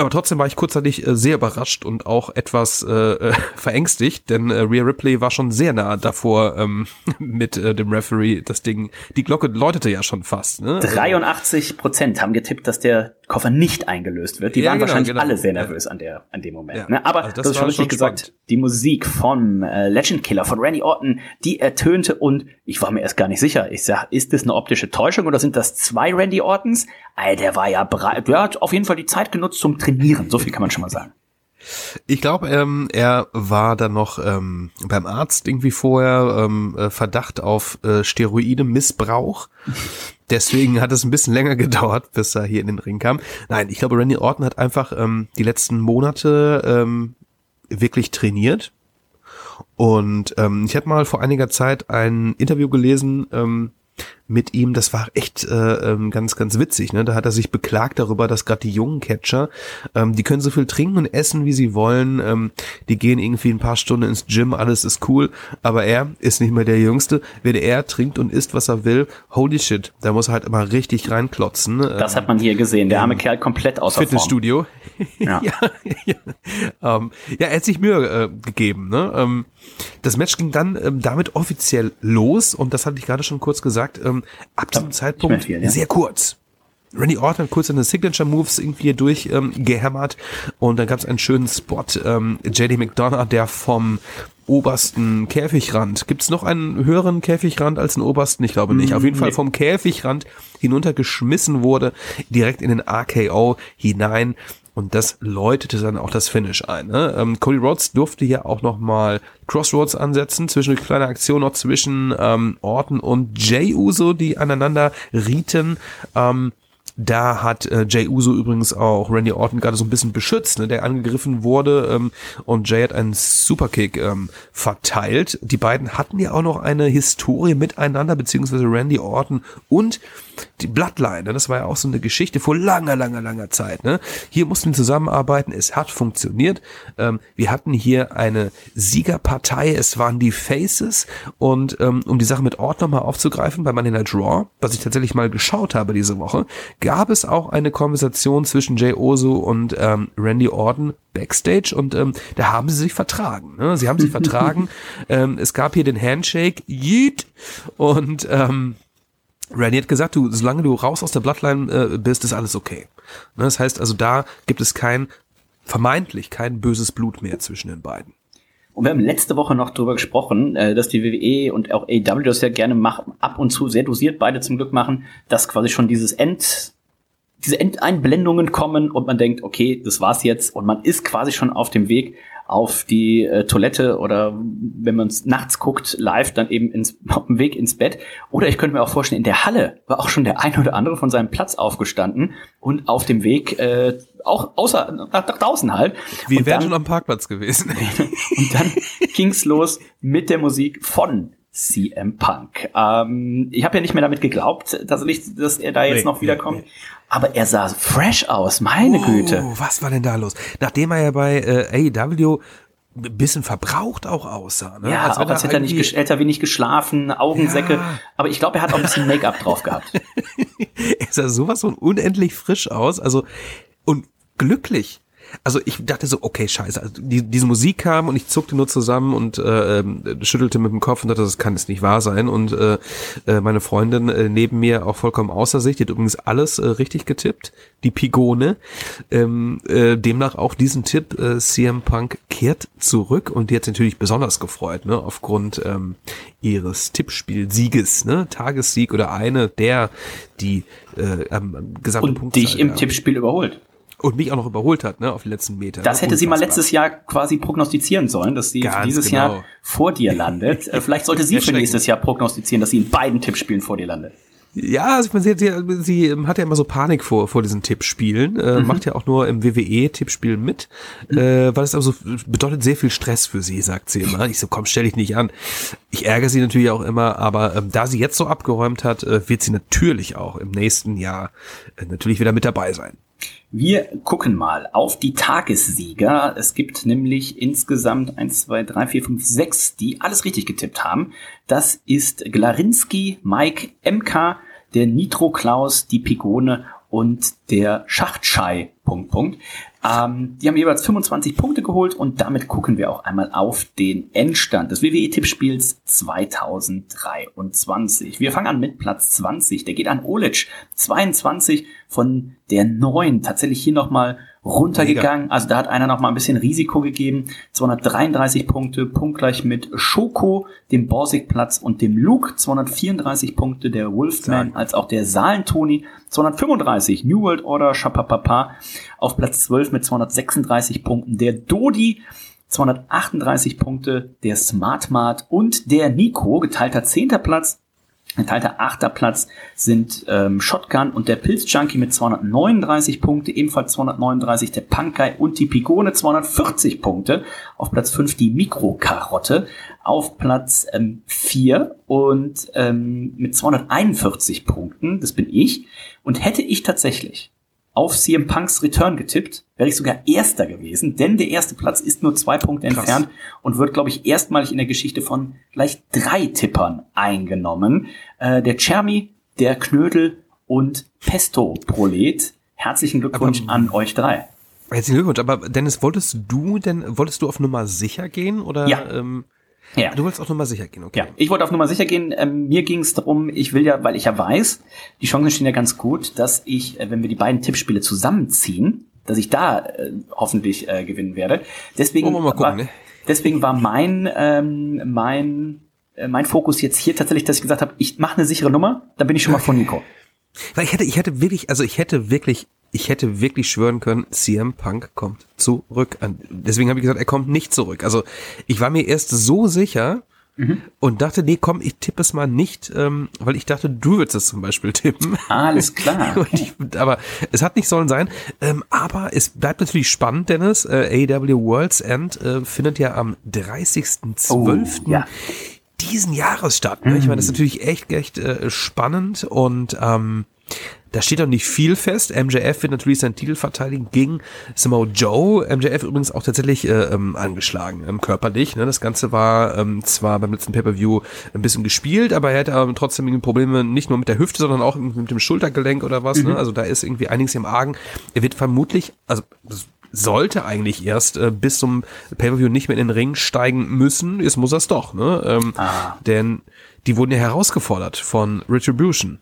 aber trotzdem war ich kurzzeitig äh, sehr überrascht und auch etwas äh, äh, [laughs] verängstigt, denn äh, Rhea Ripley war schon sehr nah davor ähm, [laughs] mit äh, dem Referee. Das Ding, die Glocke läutete ja schon fast. Ne? 83 Prozent haben getippt, dass der Koffer nicht eingelöst wird. Die ja, waren genau, wahrscheinlich genau. alle sehr nervös an der an dem Moment. Ja. Ne? Aber also das, das ist schon richtig gesagt. Die Musik von äh, Legend Killer von Randy Orton, die ertönte und ich war mir erst gar nicht sicher. Ich sag, ist das eine optische Täuschung oder sind das zwei Randy Ortons? Alter, der war ja bereit. Der hat auf jeden Fall die Zeit genutzt zum Trainieren. So viel kann man schon mal sagen. Ich glaube, ähm, er war dann noch ähm, beim Arzt irgendwie vorher ähm, äh, Verdacht auf äh, Steroide-Missbrauch. Deswegen hat es ein bisschen länger [laughs] gedauert, bis er hier in den Ring kam. Nein, ich glaube, Randy Orton hat einfach ähm, die letzten Monate ähm, wirklich trainiert. Und ähm, ich habe mal vor einiger Zeit ein Interview gelesen, ähm, mit ihm. Das war echt äh, ähm, ganz, ganz witzig. Ne? Da hat er sich beklagt darüber, dass gerade die jungen Catcher, ähm, die können so viel trinken und essen, wie sie wollen. Ähm, die gehen irgendwie ein paar Stunden ins Gym, alles ist cool. Aber er ist nicht mehr der Jüngste. Wenn er trinkt und isst, was er will, holy shit, da muss er halt immer richtig reinklotzen. Das hat man hier gesehen. Der arme Kerl komplett außer Fitnessstudio. Ja. [laughs] ja, ja. Ähm, ja, er hat sich Mühe äh, gegeben. Ne? Ähm, das Match ging dann ähm, damit offiziell los und das hatte ich gerade schon kurz gesagt. Ähm, ab diesem Zeitpunkt viel, ja. sehr kurz. Randy Orton hat kurz seine Signature Moves irgendwie durch ähm, gehämmert und dann gab es einen schönen Spot. Ähm, JD McDonough, der vom obersten Käfigrand. Gibt es noch einen höheren Käfigrand als den obersten? Ich glaube nicht. Auf jeden Fall nee. vom Käfigrand hinuntergeschmissen wurde, direkt in den RKO hinein. Und das läutete dann auch das Finish ein. Ne? Ähm, Cody Rhodes durfte hier auch nochmal Crossroads ansetzen, zwischen eine kleine Aktion noch zwischen ähm, Orton und Jay Uso, die aneinander rieten. Ähm, da hat äh, Jay Uso übrigens auch Randy Orton gerade so ein bisschen beschützt, ne, der angegriffen wurde ähm, und Jay hat einen Superkick ähm, verteilt. Die beiden hatten ja auch noch eine Historie miteinander, beziehungsweise Randy Orton und die Bloodline. Ne? Das war ja auch so eine Geschichte vor langer, langer, langer Zeit. Ne? Hier mussten wir zusammenarbeiten, es hat funktioniert. Ähm, wir hatten hier eine Siegerpartei, es waren die Faces und ähm, um die Sache mit Orton nochmal aufzugreifen, bei Monday Night Raw, was ich tatsächlich mal geschaut habe diese Woche, gab es auch eine Konversation zwischen Jay Oso und ähm, Randy Orton backstage und ähm, da haben sie sich vertragen. Ne? Sie haben sich [laughs] vertragen. ähm, es gab hier den Handshake, Yeet, und ähm, Randy hat gesagt, du, solange du raus aus der Bloodline äh, bist, ist alles okay. Ne? Das heißt also, da gibt es kein, vermeintlich kein böses Blut mehr zwischen den beiden. Und wir haben letzte Woche noch darüber gesprochen, äh, dass die WWE und auch AW das ja gerne machen, ab und zu sehr dosiert beide zum Glück machen, dass quasi schon dieses End, diese Endeinblendungen kommen und man denkt, okay, das war's jetzt. Und man ist quasi schon auf dem Weg auf die äh, Toilette oder wenn man es nachts guckt, live dann eben ins, [laughs] auf dem Weg ins Bett. Oder ich könnte mir auch vorstellen, in der Halle war auch schon der ein oder andere von seinem Platz aufgestanden und auf dem Weg äh, auch außer nach, nach draußen halt. Wir und wären dann- schon am Parkplatz gewesen. [laughs] und dann ging's los mit der Musik von CM Punk. Ähm, ich habe ja nicht mehr damit geglaubt, dass, ich, dass er da jetzt Nee, noch wiederkommt. nee, Aber er sah fresh aus, meine Güte. Oh, was war denn da los? Nachdem er ja bei äh, AEW ein bisschen verbraucht auch aussah. Ne? Ja, auch wenn als hätte er nicht hätte er wenig geschlafen, Augensäcke. Ja. Aber ich glaube, er hat auch ein bisschen Make-up drauf gehabt. [laughs] er sah sowas von unendlich frisch aus, also und glücklich. Also ich dachte so, okay, scheiße. Also die, diese Musik kam und ich zuckte nur zusammen und äh, ähm, schüttelte mit dem Kopf und dachte, das kann es nicht wahr sein. Und äh, äh, meine Freundin äh, neben mir auch vollkommen außer sich, die hat übrigens alles äh, richtig getippt, die Pigone. Ähm, äh, demnach auch diesen Tipp, äh, CM Punk kehrt zurück und die hat sich natürlich besonders gefreut, ne, aufgrund ähm, ihres Tippspielsieges, ne, Tagessieg oder eine der, die äh, am, am gesamten Und Punktzahl dich im. Tippspiel überholt. Und mich auch noch überholt hat, ne, auf den letzten Metern. Das hätte sie mal Unfassbar. letztes Jahr quasi prognostizieren sollen, dass sie Ganz dieses genau. Jahr vor dir landet. [laughs] Äh, Vielleicht sollte sie für nächstes Jahr prognostizieren, dass sie in beiden Tippspielen vor dir landet. Ja, also ich meine, sie, sie, ähm, hat ja immer so Panik vor, vor diesen Tippspielen, äh, Mhm. macht ja auch nur im WWE-Tippspiel mit, äh, weil es also bedeutet sehr viel Stress für sie, sagt sie immer. Ich so, komm, stell dich nicht an. Ich ärgere sie natürlich auch immer, aber ähm, da sie jetzt so abgeräumt hat, äh, wird sie natürlich auch im nächsten Jahr äh, natürlich wieder mit dabei sein. Wir gucken mal auf die Tagessieger. Es gibt nämlich insgesamt 1, 2, 3, 4, 5, 6, die alles richtig getippt haben. Das ist Glarinski, Mike, MK, der Nitro Klaus, die Pigone und der Schachtschei. Punkt, Punkt. Ähm, die haben jeweils 25 Punkte geholt und damit gucken wir auch einmal auf den Endstand des WWE-Tippspiels 2023. Wir fangen an mit Platz 20. Der geht an Olic. 22 von der 9. Tatsächlich hier nochmal runtergegangen. Also da hat einer nochmal ein bisschen Risiko gegeben. 233 Punkte, punktgleich mit Schoko, dem Borsig-Platz und dem Luke. 234 Punkte der Wolfman, als auch der Saalen-Toni. 235 New World Order, Schapapapa. Auf Platz 12 mit 236 Punkten der Dodi. 238 Punkte der Smart Mart und der Nico, geteilter 10. Platz Geteilter achter Platz sind ähm, Shotgun und der Pilzjunkie mit 239 Punkte, ebenfalls 239 der Punkai und die Pigone 240 Punkte. Auf Platz 5 die Mikrokarotte, auf Platz 4 ähm, und ähm, mit 241 Punkten, das bin ich. Und hätte ich tatsächlich auf CM Punks Return getippt, wäre ich sogar Erster gewesen, denn der erste Platz ist nur zwei Punkte Krass. entfernt und wird, glaube ich, erstmalig in der Geschichte von gleich drei Tippern eingenommen. Äh, der Chermi, der Knödel und Pesto Prolet. Herzlichen Glückwunsch aber, an euch drei. Herzlichen Glückwunsch, aber Dennis, wolltest du denn, wolltest du auf Nummer sicher gehen oder? Ja. Ähm ja. Du wolltest auf Nummer sicher gehen, okay. Ja, ich wollte auf Nummer sicher gehen. Ähm, mir ging es darum, ich will ja, weil ich ja weiß, die Chancen stehen ja ganz gut, dass ich, äh, wenn wir die beiden Tippspiele zusammenziehen, dass ich da äh, hoffentlich äh, gewinnen werde. Deswegen, gucken, war, ne? deswegen war mein, ähm, mein, äh, mein Fokus jetzt hier tatsächlich, dass ich gesagt habe, ich mache eine sichere Nummer, dann bin ich schon mal von Nico. Weil ich hätte, ich hätte wirklich, also ich hätte wirklich ich hätte wirklich schwören können, CM Punk kommt zurück. Deswegen habe ich gesagt, er kommt nicht zurück. Also ich war mir erst so sicher mhm. und dachte, nee, komm, ich tippe es mal nicht, ähm, weil ich dachte, du würdest es zum Beispiel [laughs] tippen. Alles klar. [laughs] ich, aber es hat nicht sollen sein. Ähm, aber es bleibt natürlich spannend, Dennis. Äh, AW World's End äh, findet ja am 30.12. Oh, ja diesen Jahres statt. Ne? Ich meine, das ist mhm. natürlich echt, echt äh, spannend und ähm, da steht auch nicht viel fest. MJF wird natürlich seinen Titel verteidigen gegen Samoa Joe. MJF übrigens auch tatsächlich äh, ähm, angeschlagen, ähm, körperlich. Ne? Das Ganze war ähm, zwar beim letzten Pay-Per-View ein bisschen gespielt, aber er hatte ähm, trotzdem Probleme nicht nur mit der Hüfte, sondern auch mit dem Schultergelenk oder was. Ne? Mhm. Ne? Also da ist irgendwie einiges im Argen. Er wird vermutlich, also sollte eigentlich erst äh, bis zum Pay-Per-View nicht mehr in den Ring steigen müssen. Jetzt muss er es doch. Ne? Ähm, ah. Denn die wurden ja herausgefordert von Retribution.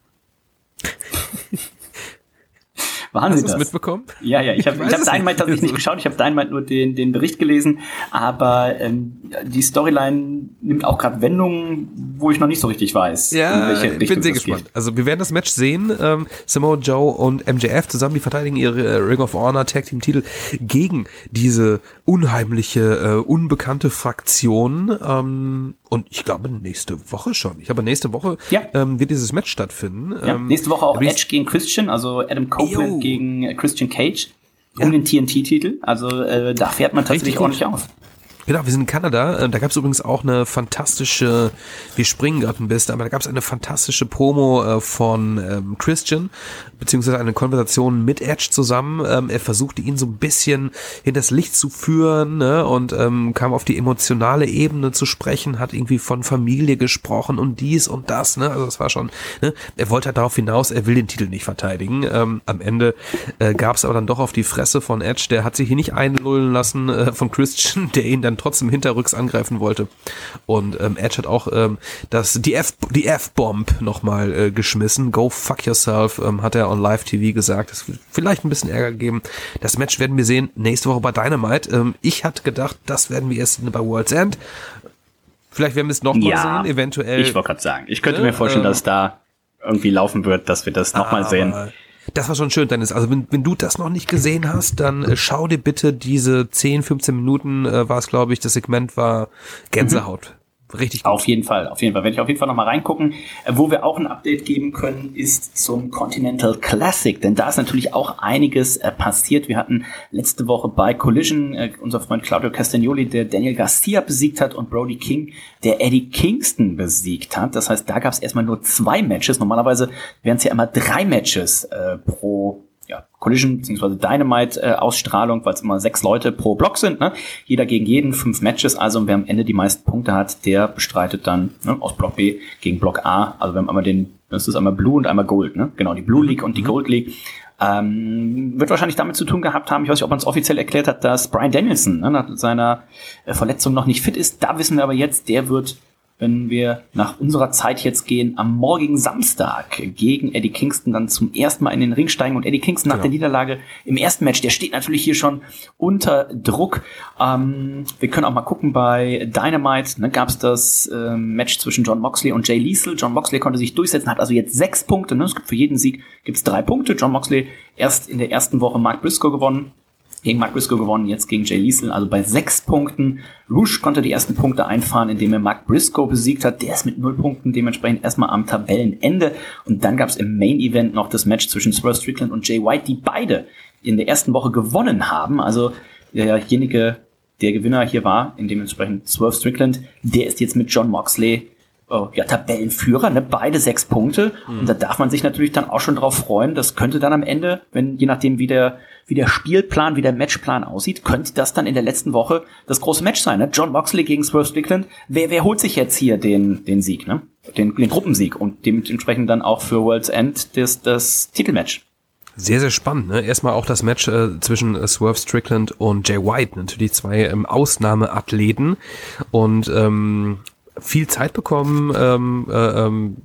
[laughs] Waren Hast Sie das? mitbekommen? Ja, ja, ich habe ich hab Dynamite tatsächlich nicht geschaut, ich habe Dynamite nur den, den Bericht gelesen, aber ähm, die Storyline nimmt auch gerade Wendungen, wo ich noch nicht so richtig weiß. Ja, ich bin sehr gespannt. Geht. Also wir werden das Match sehen, ähm, Samoa Joe und MJF zusammen, die verteidigen ihre äh, Ring of Honor Tag Team Titel gegen diese unheimliche, äh, unbekannte Fraktion ähm, und ich glaube nächste Woche schon. Ich glaube nächste Woche ja. ähm, wird dieses Match stattfinden. Ja, ähm, nächste Woche auch Edge gegen Christian, also Adam Copeland Yo. gegen Christian Cage um ja. den TNT-Titel. Also äh, da fährt man tatsächlich ordentlich auf. Genau, wir sind in Kanada. Ähm, da gab es übrigens auch eine fantastische, wir springen gerade ein bisschen, aber da gab es eine fantastische Promo äh, von ähm, Christian, beziehungsweise eine Konversation mit Edge zusammen. Ähm, er versuchte ihn so ein bisschen hinters Licht zu führen ne, und ähm, kam auf die emotionale Ebene zu sprechen, hat irgendwie von Familie gesprochen und dies und das. Ne, also das war schon, ne, er wollte halt darauf hinaus, er will den Titel nicht verteidigen. Ähm, am Ende äh, gab es aber dann doch auf die Fresse von Edge, der hat sich hier nicht einlullen lassen äh, von Christian, [laughs] der ihn dann trotzdem hinterrücks angreifen wollte. Und ähm, Edge hat auch ähm, das, die F die F-Bomb nochmal äh, geschmissen. Go fuck yourself, ähm, hat er on Live TV gesagt. Das wird vielleicht ein bisschen Ärger geben. Das Match werden wir sehen nächste Woche bei Dynamite. Ähm, ich hatte gedacht, das werden wir erst bei World's End. Vielleicht werden wir es nochmal ja, sehen, eventuell. Ich wollte gerade sagen, ich könnte mir vorstellen, äh, dass da irgendwie laufen wird, dass wir das nochmal sehen. Das war schon schön, Dennis. Also wenn, wenn du das noch nicht gesehen hast, dann äh, schau dir bitte diese 10, 15 Minuten, äh, war es glaube ich, das Segment war Gänsehaut. Mhm. Richtig gut. Auf jeden Fall, auf jeden Fall. Werde ich auf jeden Fall nochmal reingucken. Äh, wo wir auch ein Update geben können, ist zum Continental Classic, denn da ist natürlich auch einiges äh, passiert. Wir hatten letzte Woche bei Collision äh, unser Freund Claudio Castagnoli, der Daniel Garcia besiegt hat und Brody King, der Eddie Kingston besiegt hat. Das heißt, da gab es erstmal nur zwei Matches. Normalerweise wären es ja immer drei Matches äh, pro ja, Collision bzw. Dynamite äh, Ausstrahlung, weil es immer sechs Leute pro Block sind, ne? Jeder gegen jeden, fünf Matches, also wer am Ende die meisten Punkte hat, der bestreitet dann ne, aus Block B gegen Block A. Also wir haben einmal den, das ist einmal Blue und einmal Gold, ne? Genau, die Blue League und die mhm. Gold League. Ähm, wird wahrscheinlich damit zu tun gehabt haben, ich weiß nicht, ob man es offiziell erklärt hat, dass Brian Danielson ne, nach seiner äh, Verletzung noch nicht fit ist. Da wissen wir aber jetzt, der wird wenn wir nach unserer Zeit jetzt gehen, am morgigen Samstag gegen Eddie Kingston dann zum ersten Mal in den Ring steigen. Und Eddie Kingston nach genau. der Niederlage im ersten Match, der steht natürlich hier schon unter Druck. Ähm, wir können auch mal gucken, bei Dynamite ne, gab es das äh, Match zwischen John Moxley und Jay Liesel. John Moxley konnte sich durchsetzen, hat also jetzt sechs Punkte. Ne? Es gibt für jeden Sieg gibt's drei Punkte. John Moxley erst in der ersten Woche Mark Briscoe gewonnen gegen Mark Briscoe gewonnen, jetzt gegen Jay Liesel, also bei sechs Punkten. Rouge konnte die ersten Punkte einfahren, indem er Mark Briscoe besiegt hat. Der ist mit null Punkten dementsprechend erstmal am Tabellenende. Und dann gab es im Main Event noch das Match zwischen Swerve Strickland und Jay White, die beide in der ersten Woche gewonnen haben. Also derjenige, der Gewinner hier war, in dementsprechend Swerve Strickland, der ist jetzt mit John Moxley oh, ja, Tabellenführer, ne? beide sechs Punkte. Mhm. Und da darf man sich natürlich dann auch schon drauf freuen. Das könnte dann am Ende, wenn je nachdem wie der, wie der Spielplan, wie der Matchplan aussieht, könnte das dann in der letzten Woche das große Match sein. Ne? John Moxley gegen Swerve Strickland. Wer, wer holt sich jetzt hier den, den Sieg, ne? Den, den Gruppensieg und dementsprechend dann auch für World's End das, das Titelmatch. Sehr, sehr spannend. Ne? Erstmal auch das Match äh, zwischen äh, Swerve Strickland und Jay White. Natürlich zwei ähm, Ausnahmeathleten. Und ähm, viel Zeit bekommen, ähm, äh, ähm,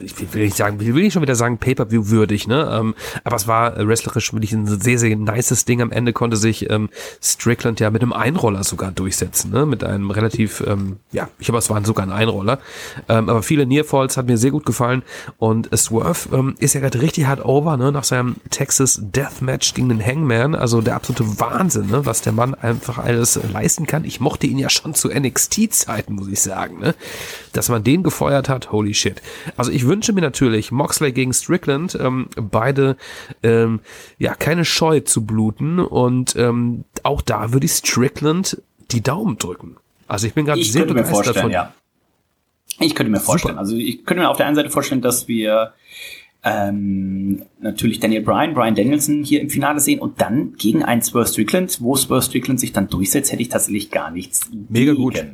ich will nicht sagen, will ich schon wieder sagen, Pay-Per-View würdig, ne? Ähm, aber es war wrestlerisch wirklich ein sehr, sehr nices Ding. Am Ende konnte sich ähm, Strickland ja mit einem Einroller sogar durchsetzen, ne? Mit einem relativ, ähm, ja, ich glaube, es waren sogar ein Einroller. Ähm, aber viele Nearfalls hat mir sehr gut gefallen. Und Swerve ähm, ist ja gerade richtig hart over, ne? Nach seinem Texas Deathmatch gegen den Hangman. Also der absolute Wahnsinn, ne? Was der Mann einfach alles leisten kann. Ich mochte ihn ja schon zu NXT-Zeiten, muss ich sagen, ne? Dass man den gefeuert hat, holy shit. Also ich wünsche mir natürlich Moxley gegen Strickland, ähm, beide ähm, ja keine Scheu zu bluten und ähm, auch da würde ich Strickland die Daumen drücken. Also ich bin gerade sehr begeistert von. Ja. Ich könnte mir vorstellen. Super. Also ich könnte mir auf der einen Seite vorstellen, dass wir ähm, natürlich Daniel Bryan, Bryan Danielson hier im Finale sehen und dann gegen einen Spurs Strickland, wo Spurs Strickland sich dann durchsetzt, hätte ich tatsächlich gar nichts Mega gegen. gut.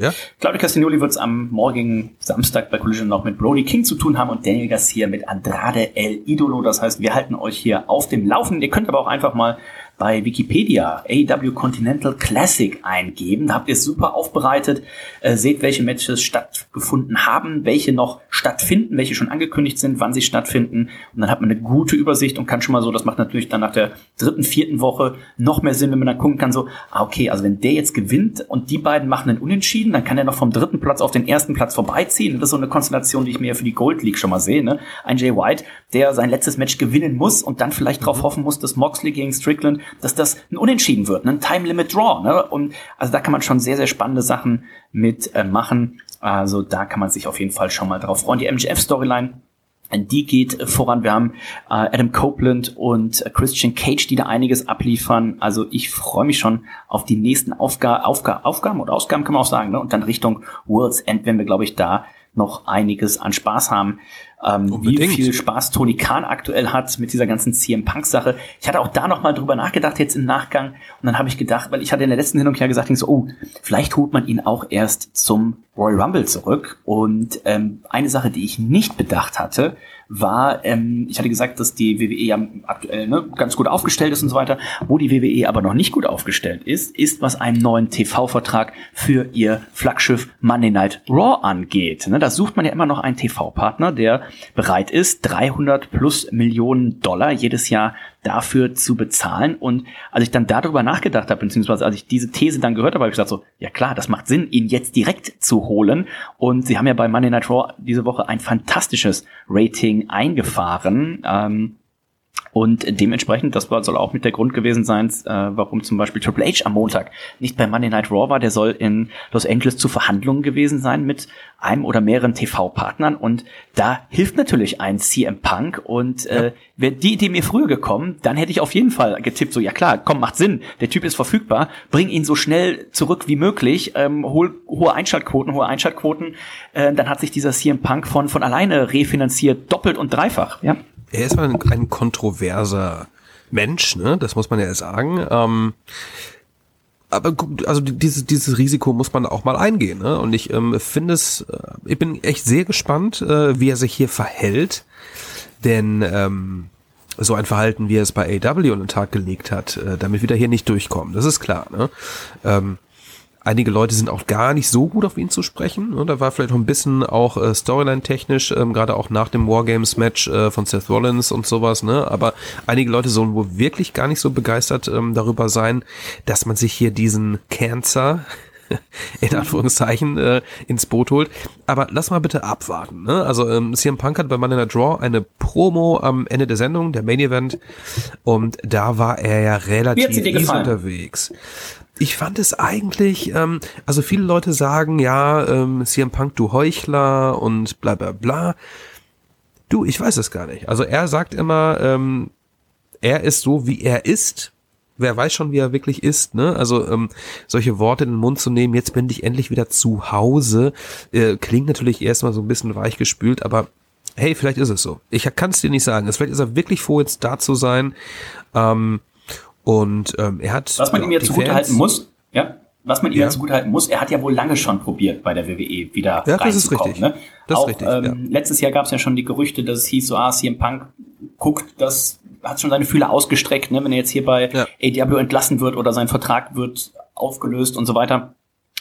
Ja? Claudio Castagnoli wird es am morgigen Samstag bei Collision noch mit Brody King zu tun haben und Daniel Garcia mit Andrade El Idolo. Das heißt, wir halten euch hier auf dem Laufenden. Ihr könnt aber auch einfach mal bei Wikipedia AW Continental Classic eingeben. Da habt ihr es super aufbereitet, äh, seht, welche Matches stattgefunden haben, welche noch stattfinden, welche schon angekündigt sind, wann sie stattfinden. Und dann hat man eine gute Übersicht und kann schon mal so, das macht natürlich dann nach der dritten, vierten Woche noch mehr Sinn, wenn man dann gucken kann, so, ah, okay, also wenn der jetzt gewinnt und die beiden machen einen Unentschieden, dann kann er noch vom dritten Platz auf den ersten Platz vorbeiziehen. Das ist so eine Konstellation, die ich mir für die Gold League schon mal sehe. Ne? Ein Jay White, der sein letztes Match gewinnen muss und dann vielleicht mhm. darauf hoffen muss, dass Moxley gegen Strickland dass das ein Unentschieden wird, ne? ein Time Limit Draw. Ne? Und also da kann man schon sehr, sehr spannende Sachen mit äh, machen. Also da kann man sich auf jeden Fall schon mal drauf freuen. Die MGF-Storyline die geht voran. Wir haben äh, Adam Copeland und äh, Christian Cage, die da einiges abliefern. Also ich freue mich schon auf die nächsten Aufga Aufga Aufgaben oder Ausgaben, kann man auch sagen. Ne? Und dann Richtung World's End, wenn wir, glaube ich, da noch einiges an Spaß haben. Ähm, wie viel Spaß Tony Khan aktuell hat mit dieser ganzen CM Punk Sache. Ich hatte auch da noch mal drüber nachgedacht jetzt im Nachgang und dann habe ich gedacht, weil ich hatte in der letzten Sendung ja gesagt, ich so, oh, vielleicht holt man ihn auch erst zum Royal Rumble zurück. Und ähm, eine Sache, die ich nicht bedacht hatte, war, ähm, ich hatte gesagt, dass die WWE ja aktuell ne, ganz gut aufgestellt ist und so weiter. Wo die WWE aber noch nicht gut aufgestellt ist, ist, was einen neuen TV-Vertrag für ihr Flaggschiff Monday Night Raw angeht. Ne, da sucht man ja immer noch einen TV-Partner, der bereit ist, 300 plus Millionen Dollar jedes Jahr dafür zu bezahlen. Und als ich dann darüber nachgedacht habe, beziehungsweise als ich diese These dann gehört habe, habe ich gesagt so, ja klar, das macht Sinn, ihn jetzt direkt zu holen. Und sie haben ja bei Monday Night Raw diese Woche ein fantastisches Rating eingefahren. Ähm, und dementsprechend, das soll auch mit der Grund gewesen sein, äh, warum zum Beispiel Triple H am Montag nicht bei Monday Night Raw war. Der soll in Los Angeles zu Verhandlungen gewesen sein mit einem oder mehreren TV-Partnern. Und da hilft natürlich ein CM Punk. Und äh, ja. wäre die Idee mir früher gekommen, dann hätte ich auf jeden Fall getippt, so ja klar, komm, macht Sinn, der Typ ist verfügbar, bring ihn so schnell zurück wie möglich, ähm, hol hohe Einschaltquoten, hohe Einschaltquoten. Äh, dann hat sich dieser CM Punk von, von alleine refinanziert, doppelt und dreifach. Ja er ist ein, ein kontroverser Mensch, ne? Das muss man ja sagen. Ähm, aber also dieses, dieses Risiko muss man auch mal eingehen. Ne? Und ich ähm, finde es, äh, ich bin echt sehr gespannt, äh, wie er sich hier verhält. Denn ähm, so ein Verhalten, wie er es bei AW an den Tag gelegt hat, äh, damit wieder hier nicht durchkommen. Das ist klar. Ne? Ähm, Einige Leute sind auch gar nicht so gut auf ihn zu sprechen. Und da war vielleicht noch ein bisschen auch äh, Storyline-technisch, ähm, gerade auch nach dem Wargames-Match äh, von Seth Rollins und sowas. Ne? Aber einige Leute sollen wohl wirklich gar nicht so begeistert ähm, darüber sein, dass man sich hier diesen Cancer [laughs] in Anführungszeichen äh, ins Boot holt. Aber lass mal bitte abwarten. Ne? Also ähm, CM Punk hat bei Man in the Draw eine Promo am Ende der Sendung, der Main Event, und da war er ja relativ easy unterwegs. Ich fand es eigentlich, ähm, also viele Leute sagen, ja, ähm, CM Punk, du Heuchler und bla bla bla. Du, ich weiß es gar nicht. Also er sagt immer, ähm, er ist so, wie er ist. Wer weiß schon, wie er wirklich ist, ne? Also ähm, solche Worte in den Mund zu nehmen, jetzt bin ich endlich wieder zu Hause, äh, klingt natürlich erstmal so ein bisschen weichgespült, aber hey, vielleicht ist es so. Ich kann es dir nicht sagen. Vielleicht ist er wirklich froh, jetzt da zu sein. Ähm, und ähm, er hat. Was man ihm ja zugutehalten muss, ja, was man ihm ja. ja zugutehalten muss, er hat ja wohl lange schon probiert, bei der WWE wieder ja, das ist richtig. Ne? Das Auch, ist richtig, ähm, ja. Letztes Jahr gab es ja schon die Gerüchte, dass es hieß, so, ah, CM Punk guckt, das hat schon seine Fühler ausgestreckt, ne? wenn er jetzt hier bei ja. ADW entlassen wird oder sein Vertrag wird aufgelöst und so weiter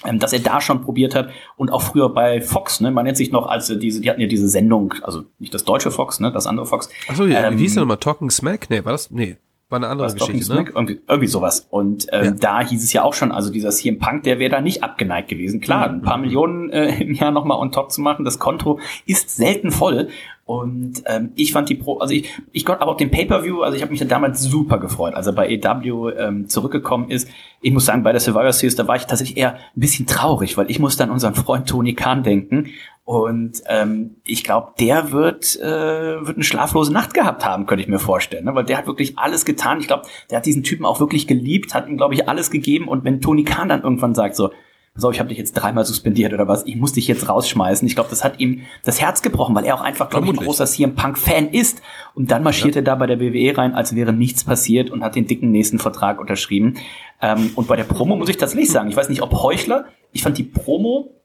ähm, dass er da schon probiert hat und auch früher bei Fox, ne, man nennt sich noch als diese, die hatten ja diese Sendung, also nicht das deutsche Fox, ne, das andere Fox. Achso, ja, ähm, wie hieß der nochmal? Talking Smack? Nee, war das? Nee. War eine andere Geschichte, ne? Irgendwie, irgendwie sowas. Und ähm, ja. da hieß es ja auch schon, also dieser CM Punk, der wäre da nicht abgeneigt gewesen. Klar, ein paar mhm. Millionen äh, im Jahr nochmal on top zu machen, das Konto ist selten voll. Und ähm, ich fand die Pro, also ich, ich konnte aber auch den Pay-Per-View, also ich habe mich ja damals super gefreut, als er bei EW ähm, zurückgekommen ist. Ich muss sagen, bei der Survivor Series, da war ich tatsächlich eher ein bisschen traurig, weil ich musste an unseren Freund Tony Khan denken. Und ähm, ich glaube, der wird, äh, wird eine schlaflose Nacht gehabt haben, könnte ich mir vorstellen. Ne? Weil der hat wirklich alles getan. Ich glaube, der hat diesen Typen auch wirklich geliebt, hat ihm, glaube ich, alles gegeben. Und wenn Tony Khan dann irgendwann sagt so, so, ich habe dich jetzt dreimal suspendiert oder was, ich muss dich jetzt rausschmeißen. Ich glaube, das hat ihm das Herz gebrochen, weil er auch einfach, glaube ich, ein großer CM Punk-Fan ist. Und dann marschiert ja. er da bei der WWE rein, als wäre nichts passiert und hat den dicken nächsten Vertrag unterschrieben. Ähm, und bei der Promo muss ich tatsächlich sagen, ich weiß nicht, ob Heuchler, ich fand die Promo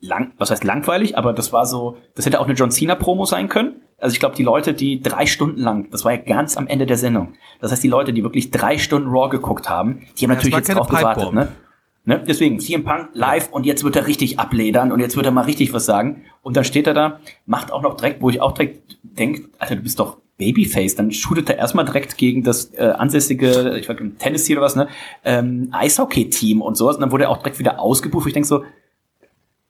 lang, was heißt langweilig, aber das war so, das hätte auch eine John Cena Promo sein können. Also ich glaube, die Leute, die drei Stunden lang, das war ja ganz am Ende der Sendung. Das heißt, die Leute, die wirklich drei Stunden Raw geguckt haben, die haben ja, natürlich jetzt drauf gewartet, ne? Ne? Deswegen, CM Punk live und jetzt wird er richtig abledern und jetzt wird er mal richtig was sagen. Und dann steht er da, macht auch noch direkt, wo ich auch direkt denke, Alter, du bist doch Babyface, dann shootet er erstmal direkt gegen das äh, ansässige, ich weiß nicht, Tennessee oder was, ne, ähm, Eishockey-Team und sowas. Und dann wurde er auch direkt wieder ausgebucht. Ich denke so,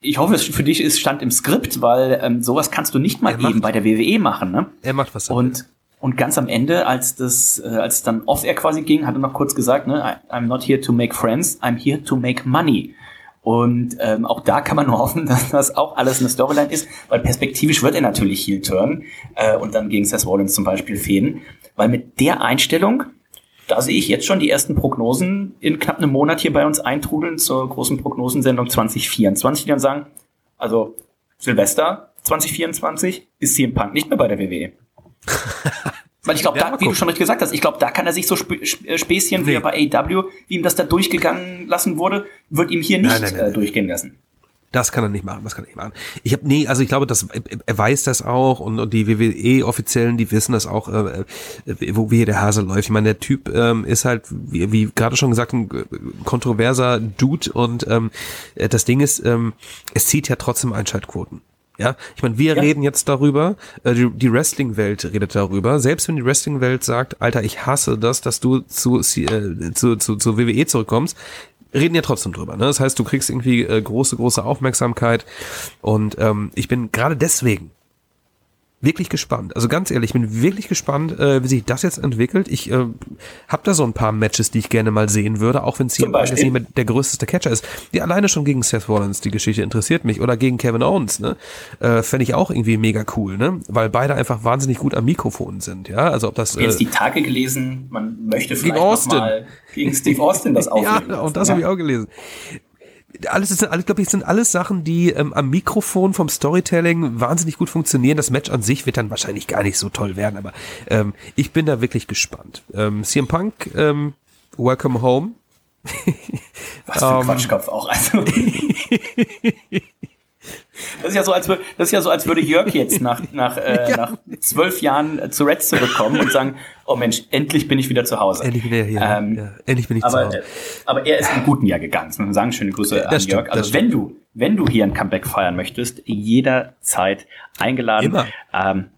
ich hoffe, es für dich ist stand im Skript, weil ähm, sowas kannst du nicht mal er eben macht, bei der WWE machen, ne? Er macht was. Und und ganz am Ende, als das, äh, als es dann off-air quasi ging, hat er noch kurz gesagt, ne, I'm not here to make friends, I'm here to make money. Und ähm, auch da kann man nur hoffen, [laughs] dass das auch alles eine Storyline ist, weil perspektivisch wird er natürlich heel turn äh, und dann gegen Seth Rollins zum Beispiel fäden. Weil mit der Einstellung, da sehe ich jetzt schon die ersten Prognosen in knapp einem Monat hier bei uns eintrudeln zur großen Prognosensendung 2024, die dann sagen, also Silvester 2024 ist CM Punk nicht mehr bei der WWE. [laughs] Weil ich glaube, ja, da, wie du schon richtig gesagt hast, ich glaube, da kann er sich so Sp äh, Späßchen nee. wie er bei AW, wie ihm das da durchgegangen lassen wurde, wird ihm hier nicht nein, nein, nein, äh, durchgehen lassen. Das kann er nicht machen, das kann er nicht machen. Ich habe nee, also ich glaube, dass er weiß das auch und, und die WWE Offiziellen, die wissen das auch, äh, äh, wo wie der Hase läuft. Ich meine, der Typ ähm, ist halt wie, wie gerade schon gesagt ein kontroverser Dude und ähm, das Ding ist, ähm, es zieht ja trotzdem Einschaltquoten. Ja, ich meine, wir ja. reden jetzt darüber, äh, die, die Wrestling-Welt redet darüber. Selbst wenn die Wrestling-Welt sagt, Alter, ich hasse das, dass du zu, äh, zu, zu, zu WWE zurückkommst, reden ja trotzdem drüber. Ne? Das heißt, du kriegst irgendwie äh, große, große Aufmerksamkeit. Und ähm, ich bin gerade deswegen wirklich gespannt. Also ganz ehrlich, ich bin wirklich gespannt, äh, wie sich das jetzt entwickelt. Ich äh, habe da so ein paar Matches, die ich gerne mal sehen würde, auch wenn es hier nicht der größte Catcher ist. Die alleine schon gegen Seth Rollins, die Geschichte interessiert mich. Oder gegen Kevin Owens, ne? Äh, Fände ich auch irgendwie mega cool, ne? Weil beide einfach wahnsinnig gut am Mikrofon sind, ja. Also ob das. Äh, jetzt die Tage gelesen, man möchte vielleicht gegen Austin. Noch mal gegen Steve Austin das [laughs] aufnehmen. ja, und das habe ich auch gelesen alles ist, alles, glaube ich, sind alles Sachen, die ähm, am Mikrofon vom Storytelling wahnsinnig gut funktionieren. Das Match an sich wird dann wahrscheinlich gar nicht so toll werden, aber ähm, ich bin da wirklich gespannt. Ähm, CM Punk, ähm, Welcome Home. Was für ein ähm, Quatschkopf auch. Also. [laughs] Das ist ja so, als würde, das ist ja so, als würde Jörg jetzt nach, nach, äh, [laughs] ja. nach zwölf Jahren äh, zu Reds zurückkommen und sagen, oh Mensch, endlich bin ich wieder zu Hause. Endlich wieder hier. Ähm, ja, endlich bin ich aber, zu Hause. Äh, aber er ist im guten Jahr gegangen. Wir sagen schöne Grüße ja, an stimmt, Jörg. Also wenn du, wenn du hier ein Comeback feiern möchtest, jederzeit eingeladen. Immer. Ähm,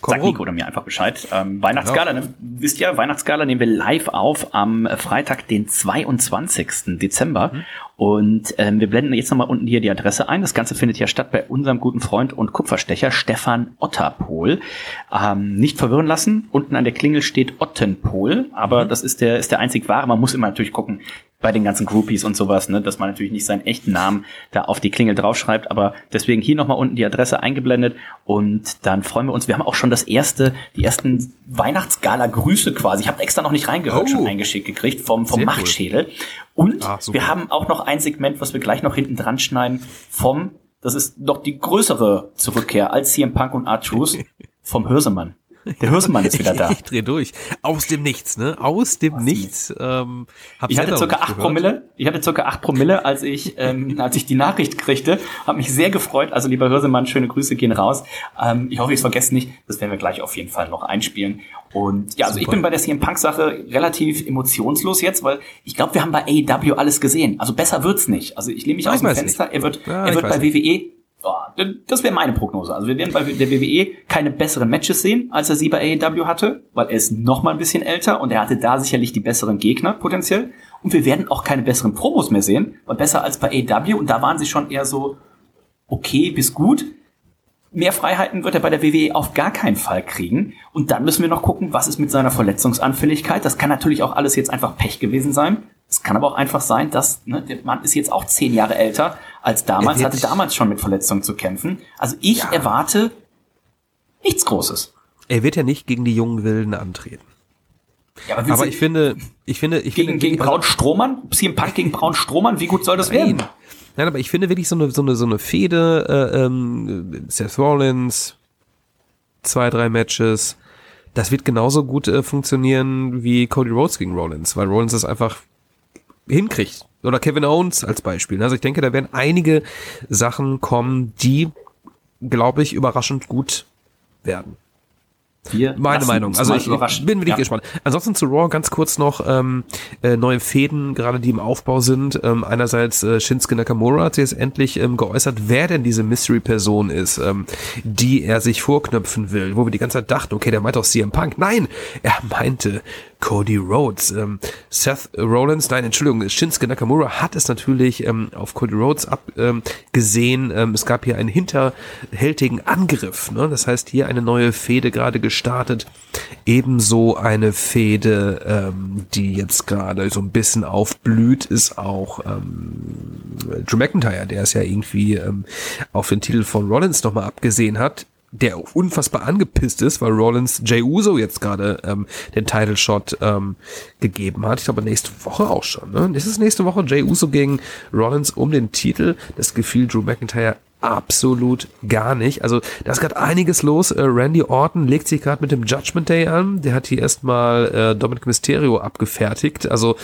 Komm Sagt Nico oder mir einfach Bescheid. Ähm, Weihnachtsgala, ja. ne? wisst ihr, Weihnachtsgala nehmen wir live auf am Freitag, den 22. Dezember. Mhm. Und ähm, wir blenden jetzt nochmal unten hier die Adresse ein. Das Ganze findet ja statt bei unserem guten Freund und Kupferstecher Stefan Otterpol. Ähm, nicht verwirren lassen. Unten an der Klingel steht Ottenpol, aber mhm. das ist der, ist der einzig wahre. Man muss immer natürlich gucken, bei den ganzen Groupies und sowas, ne, dass man natürlich nicht seinen echten Namen da auf die Klingel draufschreibt, aber deswegen hier nochmal unten die Adresse eingeblendet und dann freuen wir uns. Wir haben auch schon das erste, die ersten Weihnachtsgala-Grüße quasi. Ich habe extra noch nicht reingehört, oh. schon eingeschickt gekriegt vom, vom Machtschädel. Cool. Und ah, wir haben auch noch ein Segment, was wir gleich noch hinten dran schneiden, vom, das ist doch die größere Zurückkehr als CM Punk und R-Truth, [laughs] vom Hörsemann. Der Hürsenmann ist wieder [laughs] da. Ich, ich dreh durch. Aus dem Nichts, ne? Aus dem Was Nichts. Ähm, ich hatte circa acht Promille. Ich hatte circa acht Promille, als ich, ähm, [laughs] als ich die Nachricht kriegte. Habe mich sehr gefreut. Also lieber Hürsemann, schöne Grüße gehen raus. Ähm, ich hoffe, ich vergesse nicht. Das werden wir gleich auf jeden Fall noch einspielen. Und ja, also Super. ich bin bei der CM Punk Sache relativ emotionslos jetzt, weil ich glaube, wir haben bei AEW alles gesehen. Also besser wird's nicht. Also ich lehne mich aus dem Fenster. Nicht. Er wird, ja, er wird bei WWE das wäre meine Prognose. Also wir werden bei der WWE keine besseren Matches sehen, als er sie bei AEW hatte, weil er ist noch mal ein bisschen älter und er hatte da sicherlich die besseren Gegner potenziell. Und wir werden auch keine besseren Promos mehr sehen, weil besser als bei AEW und da waren sie schon eher so okay bis gut. Mehr Freiheiten wird er bei der WWE auf gar keinen Fall kriegen. Und dann müssen wir noch gucken, was ist mit seiner Verletzungsanfälligkeit. Das kann natürlich auch alles jetzt einfach Pech gewesen sein. Es kann aber auch einfach sein, dass ne, der Mann ist jetzt auch zehn Jahre älter als damals, hatte damals schon mit Verletzungen zu kämpfen. Also ich ja. erwarte nichts Großes. Er wird ja nicht gegen die jungen Wilden antreten. Ja, aber, aber ich finde, ich finde, ich gegen, finde, gegen Braun Strohmann, CM Punk gegen Braun Strohmann, wie gut soll das Nein. werden? Nein, aber ich finde wirklich so eine so eine so eine Fehde, äh, ähm, Seth Rollins, zwei drei Matches, das wird genauso gut äh, funktionieren wie Cody Rhodes gegen Rollins, weil Rollins ist einfach hinkriegt. Oder Kevin Owens als Beispiel. Also ich denke, da werden einige Sachen kommen, die, glaube ich, überraschend gut werden. Wir Meine Meinung. Also ich, bin wirklich ja. gespannt. Ansonsten zu Raw ganz kurz noch ähm, äh, neue Fäden, gerade die im Aufbau sind. Ähm, einerseits äh, Shinsuke Nakamura hat jetzt endlich ähm, geäußert, wer denn diese Mystery-Person ist, ähm, die er sich vorknöpfen will. Wo wir die ganze Zeit dachten, okay, der meint doch CM Punk. Nein, er meinte Cody Rhodes. Ähm, Seth Rollins, nein, Entschuldigung, Shinsuke Nakamura hat es natürlich ähm, auf Cody Rhodes abgesehen. Ähm, ähm, es gab hier einen hinterhältigen Angriff. Ne? Das heißt, hier eine neue Fehde gerade gestartet. Ebenso eine Fehde, ähm, die jetzt gerade so ein bisschen aufblüht, ist auch ähm, Drew McIntyre, der es ja irgendwie ähm, auf den Titel von Rollins nochmal abgesehen hat der unfassbar angepisst ist, weil Rollins Jay Uso jetzt gerade ähm, den Title Shot ähm, gegeben hat. Ich glaube nächste Woche auch schon. Ne? Ist es nächste Woche Jay Uso gegen Rollins um den Titel? Das gefiel Drew McIntyre absolut gar nicht. Also da ist gerade einiges los. Äh, Randy Orton legt sich gerade mit dem Judgment Day an. Der hat hier erstmal äh, Dominic Mysterio abgefertigt. Also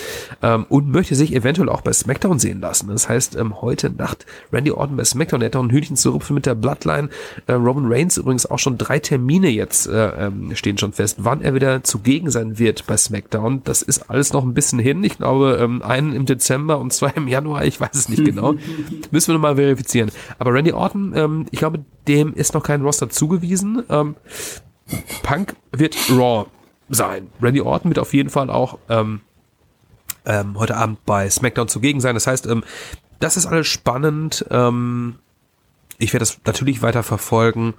ähm, und möchte sich eventuell auch bei SmackDown sehen lassen. Das heißt, ähm, heute Nacht Randy Orton bei SmackDown. Der hat auch ein Hühnchen zu rupfen mit der Bloodline. Äh, Roman Reigns übrigens auch schon drei Termine jetzt äh, ähm, stehen schon fest, wann er wieder zugegen sein wird bei SmackDown. Das ist alles noch ein bisschen hin. Ich glaube, ähm, einen im Dezember und zwei im Januar. Ich weiß es nicht genau. [laughs] Müssen wir nochmal verifizieren. Aber Randy Randy Orton, ähm, ich glaube, dem ist noch kein Roster zugewiesen. Ähm, Punk wird Raw sein. Randy Orton wird auf jeden Fall auch ähm, ähm, heute Abend bei SmackDown zugegen sein. Das heißt, ähm, das ist alles spannend. Ähm, ich werde das natürlich weiter verfolgen.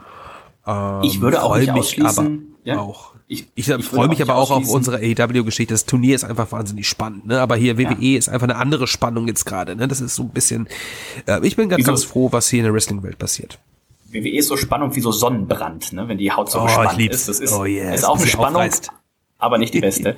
Ähm, ich würde auch nicht mich aber ja? auch ich, ich, ich freue mich aber auch auf unsere AEW-Geschichte. Das Turnier ist einfach wahnsinnig spannend, ne? Aber hier WWE ja. ist einfach eine andere Spannung jetzt gerade, ne? Das ist so ein bisschen. Äh, ich bin ganz, Wieso? ganz froh, was hier in der Wrestling-Welt passiert. WWE ist so Spannung wie so Sonnenbrand, ne? Wenn die Haut so oh, gespannt ist. Das ist, oh, yes. ist auch eine Spannung. Aufreißt aber nicht die beste.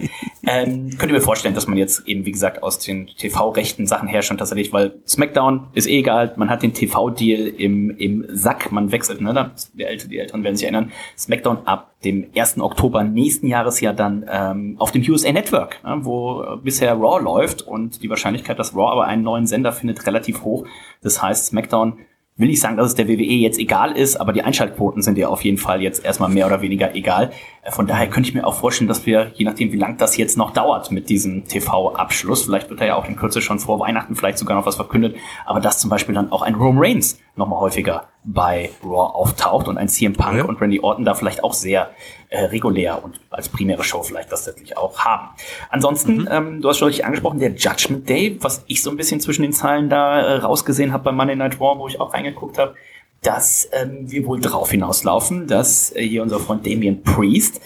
ähm, könnt ihr mir vorstellen, dass man jetzt eben, wie gesagt, aus den TV-rechten Sachen her schon tatsächlich, weil SmackDown ist eh egal, man hat den TV-Deal im, im Sack, man wechselt, ne? Die, Älteren, die Älteren werden sich erinnern. SmackDown ab dem 1. Oktober nächsten Jahres ja dann ähm, auf dem USA Network, ne? wo bisher Raw läuft und die Wahrscheinlichkeit, dass Raw aber einen neuen Sender findet, relativ hoch. Das heißt, SmackDown will ich sagen, dass es der WWE jetzt egal ist, aber die Einschaltquoten sind ja auf jeden Fall jetzt erstmal mehr oder weniger egal. Äh, Von daher könnte ich mir auch vorstellen, dass wir, je nachdem, wie lang das jetzt noch dauert mit diesem TV-Abschluss, vielleicht wird er ja auch in Kürze schon vor Weihnachten vielleicht sogar noch was verkündet, aber dass zum Beispiel dann auch ein Roman Reigns nochmal häufiger bei Raw auftaucht und ein CM Punk Ja. und Randy Orton da vielleicht auch sehr äh, regulär und als primäre Show vielleicht das tatsächlich auch haben. Ansonsten, ähm, du hast schon richtig angesprochen, der Judgment Day, was ich so ein bisschen zwischen den Zeilen da äh, rausgesehen habe bei Monday Night Raw, wo ich auch reingeguckt habe, dass ähm, wir wohl drauf hinauslaufen, dass äh, hier unser Freund Damien Priest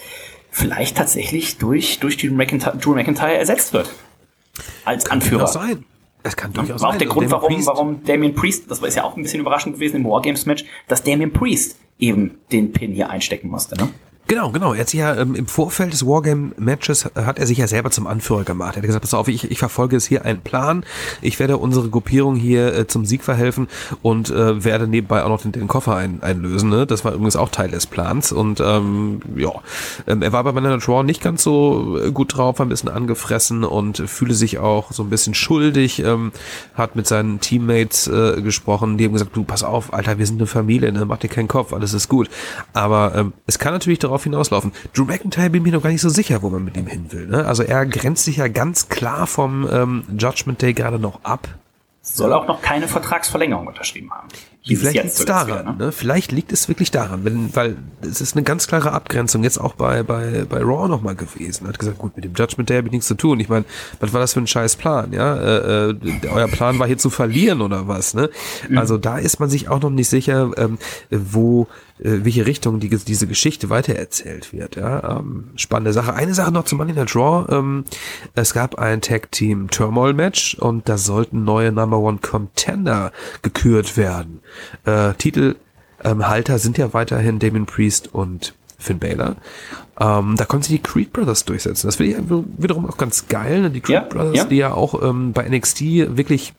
vielleicht tatsächlich durch, durch Drew McIntyre, Drew McIntyre ersetzt wird. Als Anführer. Durchaus sein. Das kann durchaus War auch sein. der Und Grund, Damien warum, Priest- warum Damien Priest, das war ist ja auch ein bisschen überraschend gewesen im Wargames-Match, dass Damien Priest eben den Pin hier einstecken musste, ne? Genau, genau. Er hat sich ja ähm, im Vorfeld des Wargame-Matches äh, hat er sich ja selber zum Anführer gemacht. Er hat gesagt, pass auf, ich, ich verfolge jetzt hier einen Plan. Ich werde unsere Gruppierung hier äh, zum Sieg verhelfen und äh, werde nebenbei auch noch den, den Koffer ein, einlösen. Ne? Das war übrigens auch Teil des Plans. Und ähm, ja, ähm, er war bei Monday Night Raw nicht ganz so äh, gut drauf, war ein bisschen angefressen und fühle sich auch so ein bisschen schuldig. Ähm, hat mit seinen Teammates äh, gesprochen, die haben gesagt, du pass auf, Alter, wir sind eine Familie, ne? mach dir keinen Kopf, alles ist gut. Aber ähm, es kann natürlich darauf hinauslaufen. Drew McIntyre bin mir noch gar nicht so sicher, wo man mit ihm hin will. Ne? Also er grenzt sich ja ganz klar vom ähm, Judgment Day gerade noch ab. Soll auch noch keine Vertragsverlängerung unterschrieben haben. Hieß es Vielleicht liegt es daran, wieder, ne? Vielleicht liegt es wirklich daran, wenn, weil es ist eine ganz klare Abgrenzung jetzt auch bei, bei, bei Raw nochmal gewesen. Er hat gesagt, gut, mit dem Judgment Day habe ich nichts zu tun. Ich meine, was war das für ein scheiß Plan, ja? Äh, äh, euer Plan war hier zu verlieren oder was, ne? Also da ist man sich auch noch nicht sicher, ähm, wo, welche Richtung die, diese Geschichte weitererzählt wird, ja? Ähm, spannende Sache. Eine Sache noch zum Money Night Raw. Ähm, es gab ein Tag Team Turmoil Match und da sollten neue Number One Contender gekürt werden. Äh, Titelhalter ähm, sind ja weiterhin Damien Priest und Finn Balor. Ähm, da konnten sich die Creed Brothers durchsetzen. Das finde ich wiederum auch ganz geil. Ne? Die Creed Ja, Brothers, ja. die ja auch ähm, bei NXT wirklich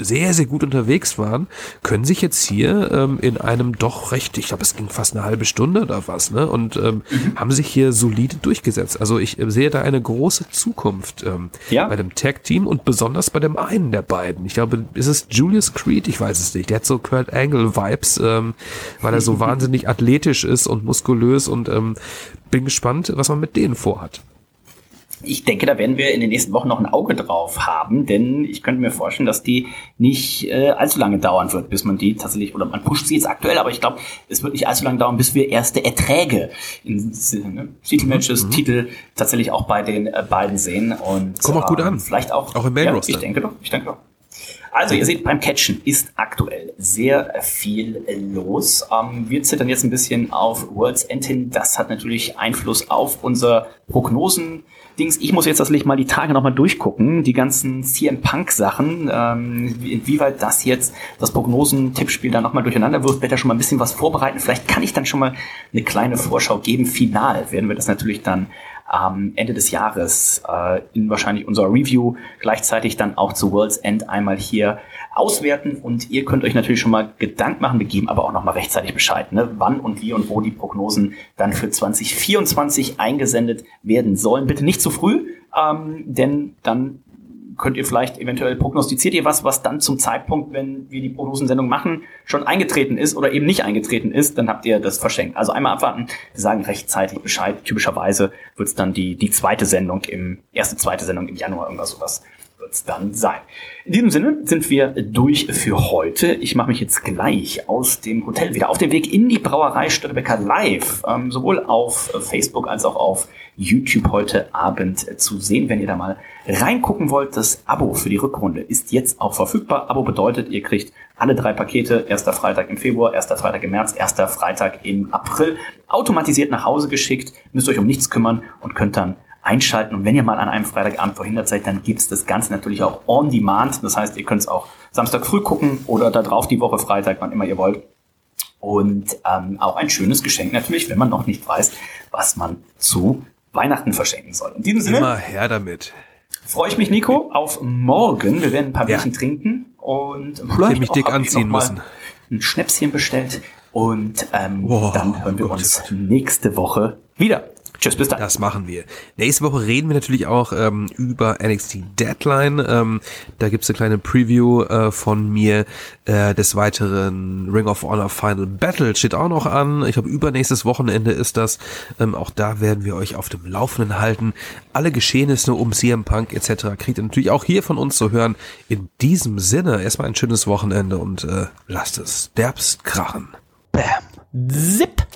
sehr, sehr gut unterwegs waren, können sich jetzt hier ähm, in einem doch recht, ich glaube, es ging fast eine halbe Stunde oder was, ne? Und ähm, Mhm. haben sich hier solide durchgesetzt. Also ich äh, sehe da eine große Zukunft ähm, Ja. bei dem Tag-Team und besonders bei dem einen der beiden. Ich glaube, ist es Julius Creed? Ich weiß es nicht. Der hat so Kurt Angle-Vibes, ähm, weil er so [laughs] wahnsinnig athletisch ist und muskulös und ähm, bin gespannt, was man mit denen vorhat. Ich denke, da werden wir in den nächsten Wochen noch ein Auge drauf haben, denn ich könnte mir vorstellen, dass die nicht äh, allzu lange dauern wird, bis man die tatsächlich, oder man pusht sie jetzt aktuell, aber ich glaube, es wird nicht allzu lange dauern, bis wir erste Erträge in ne, Titelmatches, Titel tatsächlich auch bei den äh, beiden sehen und Mhm. Kommt auch gut ähm, an. Vielleicht auch, Auch im Main ja, Roster. Ich denke doch, ich denke doch. Also, ihr seht, beim Catchen ist aktuell sehr viel los. Ähm, wir zittern jetzt ein bisschen auf World's End hin. Das hat natürlich Einfluss auf unser Prognosen. Dings. Ich muss jetzt tatsächlich mal die Tage nochmal durchgucken, die ganzen CM Punk Sachen, ähm, wie- inwieweit das jetzt das Prognosen-Tippspiel da nochmal durcheinander wirft, werde da schon mal ein bisschen was vorbereiten. Vielleicht kann ich dann schon mal eine kleine Vorschau geben. Final werden wir das natürlich dann am Ende des Jahres äh, in wahrscheinlich unserer Review gleichzeitig dann auch zu World's End einmal hier auswerten und ihr könnt euch natürlich schon mal Gedanken machen, wir geben aber auch noch mal rechtzeitig Bescheid, ne? wann und wie und wo die Prognosen dann für 2024 eingesendet werden sollen. Bitte nicht zu früh, ähm, denn dann könnt ihr vielleicht eventuell prognostiziert ihr was, was dann zum Zeitpunkt, wenn wir die Prognosensendung machen, schon eingetreten ist oder eben nicht eingetreten ist, dann habt ihr das verschenkt. Also einmal abwarten, wir sagen rechtzeitig Bescheid. Typischerweise wird es dann die, die zweite Sendung im, erste, zweite Sendung im Januar, irgendwas sowas wird es dann sein. In diesem Sinne sind wir durch für heute. Ich mache mich jetzt gleich aus dem Hotel wieder auf den Weg in die Brauerei Störtebecker live, ähm, sowohl auf Facebook als auch auf YouTube heute Abend zu sehen, wenn ihr da mal reingucken wollt. Das Abo für die Rückrunde ist jetzt auch verfügbar. Abo bedeutet, ihr kriegt alle drei Pakete, erster Freitag im Februar, erster Freitag im März, erster Freitag im April, automatisiert nach Hause geschickt, müsst euch um nichts kümmern und könnt dann einschalten. Und wenn ihr mal an einem Freitagabend verhindert seid, dann gibt's das Ganze natürlich auch on demand. Das heißt, ihr könnt es auch Samstag früh gucken oder da drauf die Woche Freitag, wann immer ihr wollt. Und ähm, auch ein schönes Geschenk natürlich, wenn man noch nicht weiß, was man zu Weihnachten verschenken soll. In diesem Sinne Immer her damit. freue ich mich, Nico, auf morgen. Wir werden ein paar Ja. Bierchen trinken und Ich mich auch dick anziehen müssen. Ein Schnäpschen bestellt und ähm, Boah, dann hören wir Gott, uns nächste Woche wieder. Tschüss, bis dann. Das machen wir. Nächste Woche reden wir natürlich auch ähm, über NXT Deadline. Ähm, da gibt's eine kleine Preview äh, von mir. Äh, des Weiteren Ring of Honor Final Battle steht auch noch an. Ich glaube, übernächstes Wochenende ist das. Ähm, auch da werden wir euch auf dem Laufenden halten. Alle Geschehnisse um CM Punk etc. kriegt ihr natürlich auch hier von uns zu hören. In diesem Sinne, erstmal ein schönes Wochenende und äh, lasst es derbst krachen. Bam. Zip.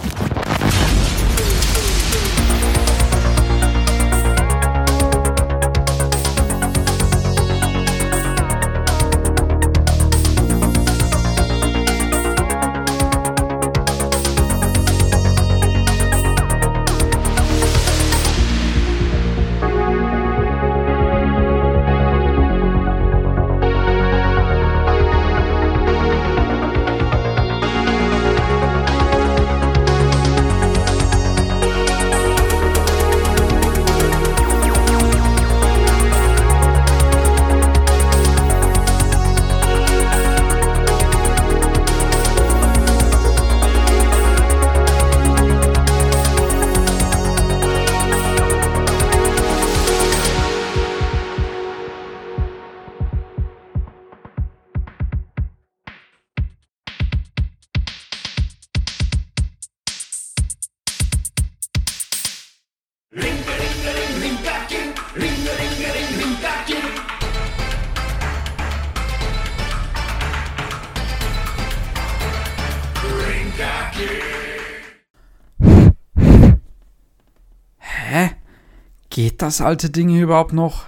Das alte Ding hier überhaupt noch?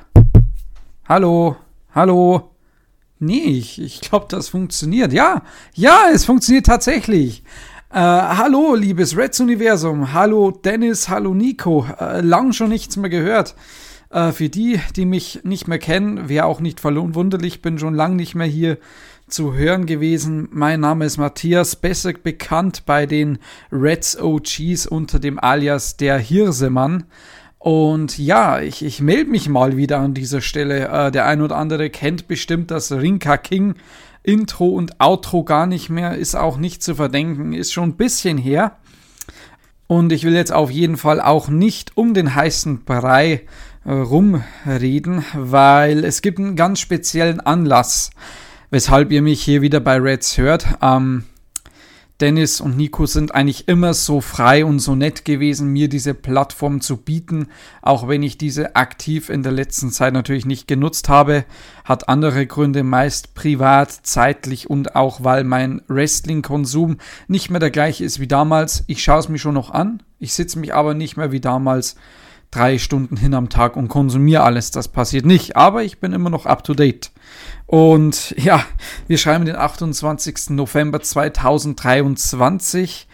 Hallo? Hallo? Nee, ich, ich glaube, das funktioniert. Ja, ja, es funktioniert tatsächlich. Äh, hallo, liebes Reds-Universum. Hallo, Dennis. Hallo, Nico. Äh, lang schon nichts mehr gehört. Äh, für die, die mich nicht mehr kennen, wäre auch nicht verwunderlich, bin schon lang nicht mehr hier zu hören gewesen. Mein Name ist Matthias, besser bekannt bei den Reds OGs unter dem Alias der Hirsemann. Und ja, ich, ich melde mich mal wieder an dieser Stelle. Äh, der ein oder andere kennt bestimmt das Rinka King Intro und Outro gar nicht mehr. Ist auch nicht zu verdenken. Ist schon ein bisschen her. Und ich will jetzt auf jeden Fall auch nicht um den heißen Brei äh, rumreden, weil es gibt einen ganz speziellen Anlass, weshalb ihr mich hier wieder bei Reds hört. Ähm, Dennis und Nico sind eigentlich immer so frei und so nett gewesen, mir diese Plattform zu bieten, auch wenn ich diese aktiv in der letzten Zeit natürlich nicht genutzt habe. Hat andere Gründe, meist privat, zeitlich und auch weil mein Wrestling-Konsum nicht mehr der gleiche ist wie damals. Ich schaue es mir schon noch an, ich sitze mich aber nicht mehr wie damals drei Stunden hin am Tag und konsumiere alles. Das passiert nicht, aber ich bin immer noch up to date. Und ja, wir schreiben den 28. November 2023.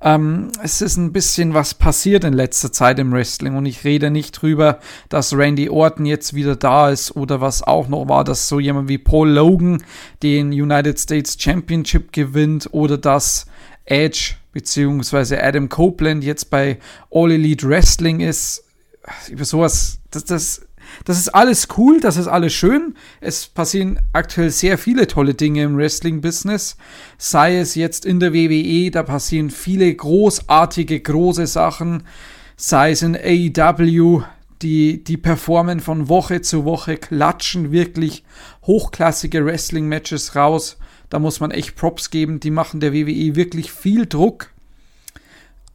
Ähm, es ist ein bisschen was passiert in letzter Zeit im Wrestling und ich rede nicht drüber, dass Randy Orton jetzt wieder da ist oder was auch noch war, dass so jemand wie Paul Logan den United States Championship gewinnt oder dass Edge bzw. Adam Copeland jetzt bei All Elite Wrestling ist. Über sowas, das, das das ist alles cool, das ist alles schön. Es passieren aktuell sehr viele tolle Dinge im Wrestling-Business. Sei es jetzt in der WWE, da passieren viele großartige, große Sachen. Sei es in AEW, die, die performen von Woche zu Woche, klatschen wirklich hochklassige Wrestling-Matches raus. Da muss man echt Props geben. Die machen der WWE wirklich viel Druck.